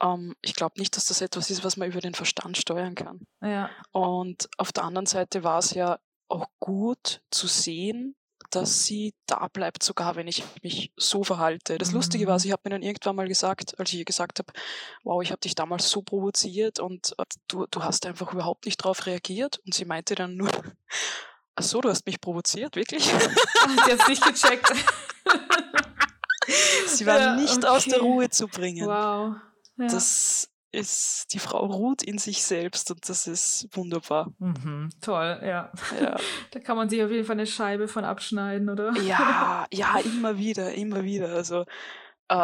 Ähm, ich glaube nicht, dass das etwas ist, was man über den Verstand steuern kann. Ja. Und auf der anderen Seite war es ja auch gut zu sehen, dass sie da bleibt, sogar wenn ich mich so verhalte. Das Lustige war, Mhm. sie hat mir dann irgendwann mal gesagt, als ich ihr gesagt habe, wow, ich habe dich damals so provoziert und äh, du, du hast einfach überhaupt nicht darauf reagiert. Und sie meinte dann nur, ach so, du hast mich provoziert, wirklich? Ach, die hat's nicht gecheckt. sie war Ja, nicht aus der okay. Ruhe zu bringen. wow. Ja. Das ist, die Frau ruht in sich selbst und das ist wunderbar. Mhm, toll, ja. Ja. Da kann man sich auf jeden Fall eine Scheibe von abschneiden, oder? Ja, ja, immer wieder, immer wieder. Also äh,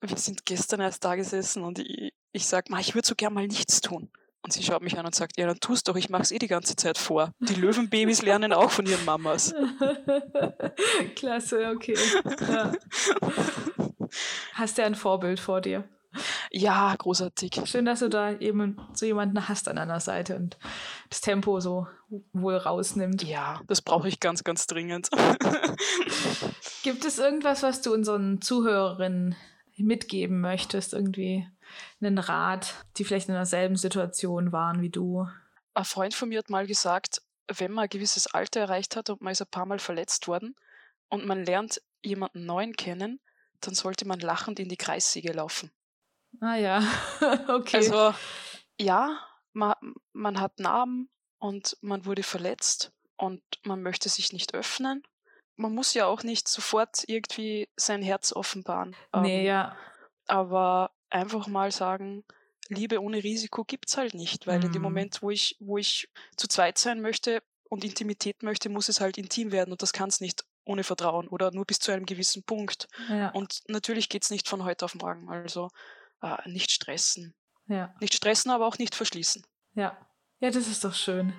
wir sind gestern erst da gesessen und ich, ich sag mal, ich würde so gern mal nichts tun. Und sie schaut mich an und sagt, ja, dann tust doch, ich mach's eh die ganze Zeit vor. Die Löwenbabys lernen auch von ihren Mamas. Klasse, okay. Ja. Hast du ein Vorbild vor dir? Ja, großartig. Schön, dass du da eben so jemanden hast an deiner Seite und das Tempo so wohl rausnimmt. Ja, das brauche ich ganz, ganz dringend. Gibt es irgendwas, was du unseren Zuhörerinnen mitgeben möchtest? Irgendwie einen Rat, die vielleicht in derselben Situation waren wie du? Ein Freund von mir hat mal gesagt, wenn man ein gewisses Alter erreicht hat und man ist ein paar Mal verletzt worden und man lernt jemanden neuen kennen, dann sollte man lachend in die Kreissäge laufen. Ah ja, okay. Also ja, man, man hat Narben und man wurde verletzt und man möchte sich nicht öffnen. Man muss ja auch nicht sofort irgendwie sein Herz offenbaren. nee, Ähm, ja. Aber einfach mal sagen, Liebe ohne Risiko gibt's halt nicht, weil in dem Mhm. Moment, wo ich, wo ich zu zweit sein möchte und Intimität möchte, muss es halt intim werden und das kann es nicht ohne Vertrauen oder nur bis zu einem gewissen Punkt. ja. Und natürlich geht's nicht von heute auf morgen. Also äh, nicht stressen. Ja, Nicht stressen, aber auch nicht verschließen. ja. Ja, das ist doch schön.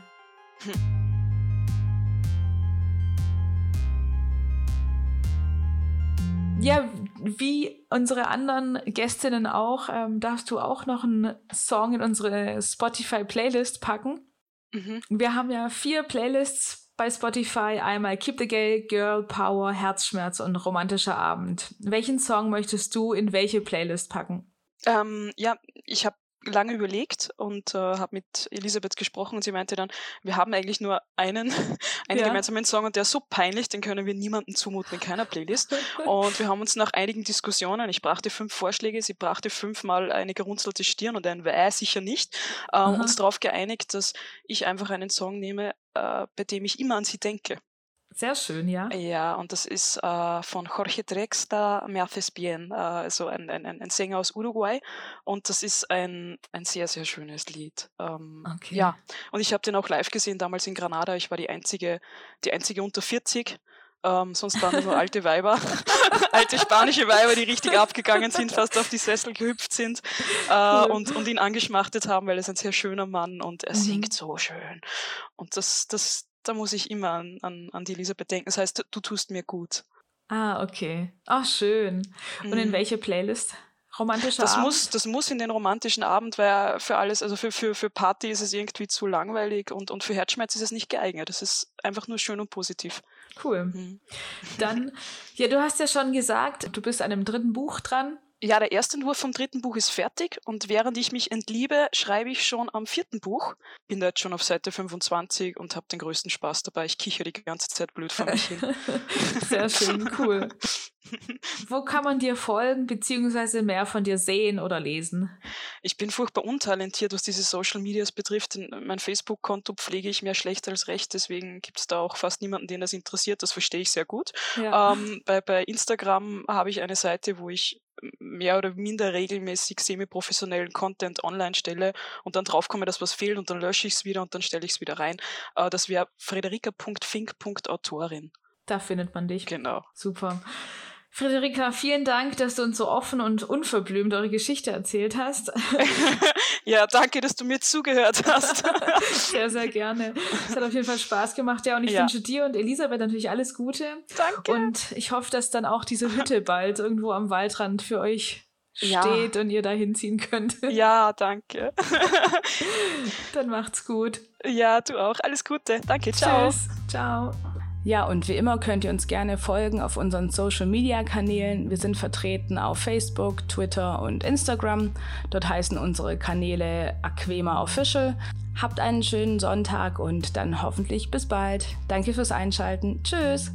Ja, wie unsere anderen Gästinnen auch, ähm, darfst du auch noch einen Song in unsere Spotify-Playlist packen. Mhm. Wir haben ja vier Playlists bei Spotify. Einmal Keep the Gay, Girl Power, Herzschmerz und Romantischer Abend. Welchen Song möchtest du in welche Playlist packen? Ähm, ja, ich habe lange überlegt und äh, habe mit Elisabeth gesprochen und sie meinte dann, wir haben eigentlich nur einen, einen Ja. gemeinsamen Song und der ist so peinlich, den können wir niemandem zumuten in keiner Playlist. Und wir haben uns nach einigen Diskussionen, ich brachte fünf Vorschläge, sie brachte fünfmal eine gerunzelte Stirn und ein Weh sicher nicht, äh, uns darauf geeinigt, dass ich einfach einen Song nehme, äh, bei dem ich immer an sie denke. Sehr schön, ja. Ja, und das ist äh, von Jorge Drexler, Me haces bien, äh, also ein, ein, ein ein Sänger aus Uruguay. Und das ist ein, ein sehr, sehr schönes Lied. Ähm, Okay. Ja, und ich habe den auch live gesehen, damals in Granada. Ich war die einzige, die einzige unter 40. Ähm, sonst waren nur alte Weiber, alte spanische Weiber, die richtig abgegangen sind, fast auf die Sessel gehüpft sind äh, Cool. und, und ihn angeschmachtet haben, weil er ist ein sehr schöner Mann und er Mhm. singt so schön. Und das, das, da muss ich immer an, an, an die Elisabeth denken. Das heißt, du tust mir gut. Ah, okay. Ach, schön. Und in Mhm. welche Playlist romantischer das Abend? Muss, das muss in den romantischen Abend, weil für alles, also für, für, für Party ist es irgendwie zu langweilig und, und für Herzschmerz ist es nicht geeignet. Das ist einfach nur schön und positiv. Cool. Mhm. Dann, ja, du hast ja schon gesagt, du bist an einem dritten Buch dran. Ja, der erste Entwurf vom dritten Buch ist fertig und während ich mich entliebe, schreibe ich schon am vierten Buch. Bin da jetzt schon auf Seite 25 und habe den größten Spaß dabei. Ich kicher die ganze Zeit blöd vor mich hin. Sehr schön, cool. Wo kann man dir folgen, beziehungsweise mehr von dir sehen oder lesen? Ich bin furchtbar untalentiert, was diese Social Medias betrifft. Mein Facebook-Konto pflege ich mehr schlecht als recht, deswegen gibt es da auch fast niemanden, den das interessiert. Das verstehe ich sehr gut. Ja. Ähm, bei, bei Instagram habe ich eine Seite, wo ich mehr oder minder regelmäßig semi-professionellen Content online stelle und dann draufkomme, dass was fehlt und dann lösche ich es wieder und dann stelle ich es wieder rein. Äh, das wäre frederika.fink.autorin. Da findet man dich. Genau. Super. Friederika, vielen Dank, dass du uns so offen und unverblümt eure Geschichte erzählt hast. ja, danke, dass du mir zugehört hast. sehr, sehr gerne. Es hat auf jeden Fall Spaß gemacht. Ja, und ich ja. wünsche dir und Elisabeth natürlich alles Gute. Danke. Und ich hoffe, dass dann auch diese Hütte bald irgendwo am Waldrand für euch steht ja. und ihr da hinziehen könnt. Ja, danke. dann macht's gut. Ja, du auch. Alles Gute. Danke. Ciao. Tschüss. Ciao. Ja, und wie immer könnt ihr uns gerne folgen auf unseren Social-Media-Kanälen. Wir sind vertreten auf Facebook, Twitter und Instagram. Dort heißen unsere Kanäle Aquema Official. Habt einen schönen Sonntag und dann hoffentlich bis bald. Danke fürs Einschalten. Tschüss.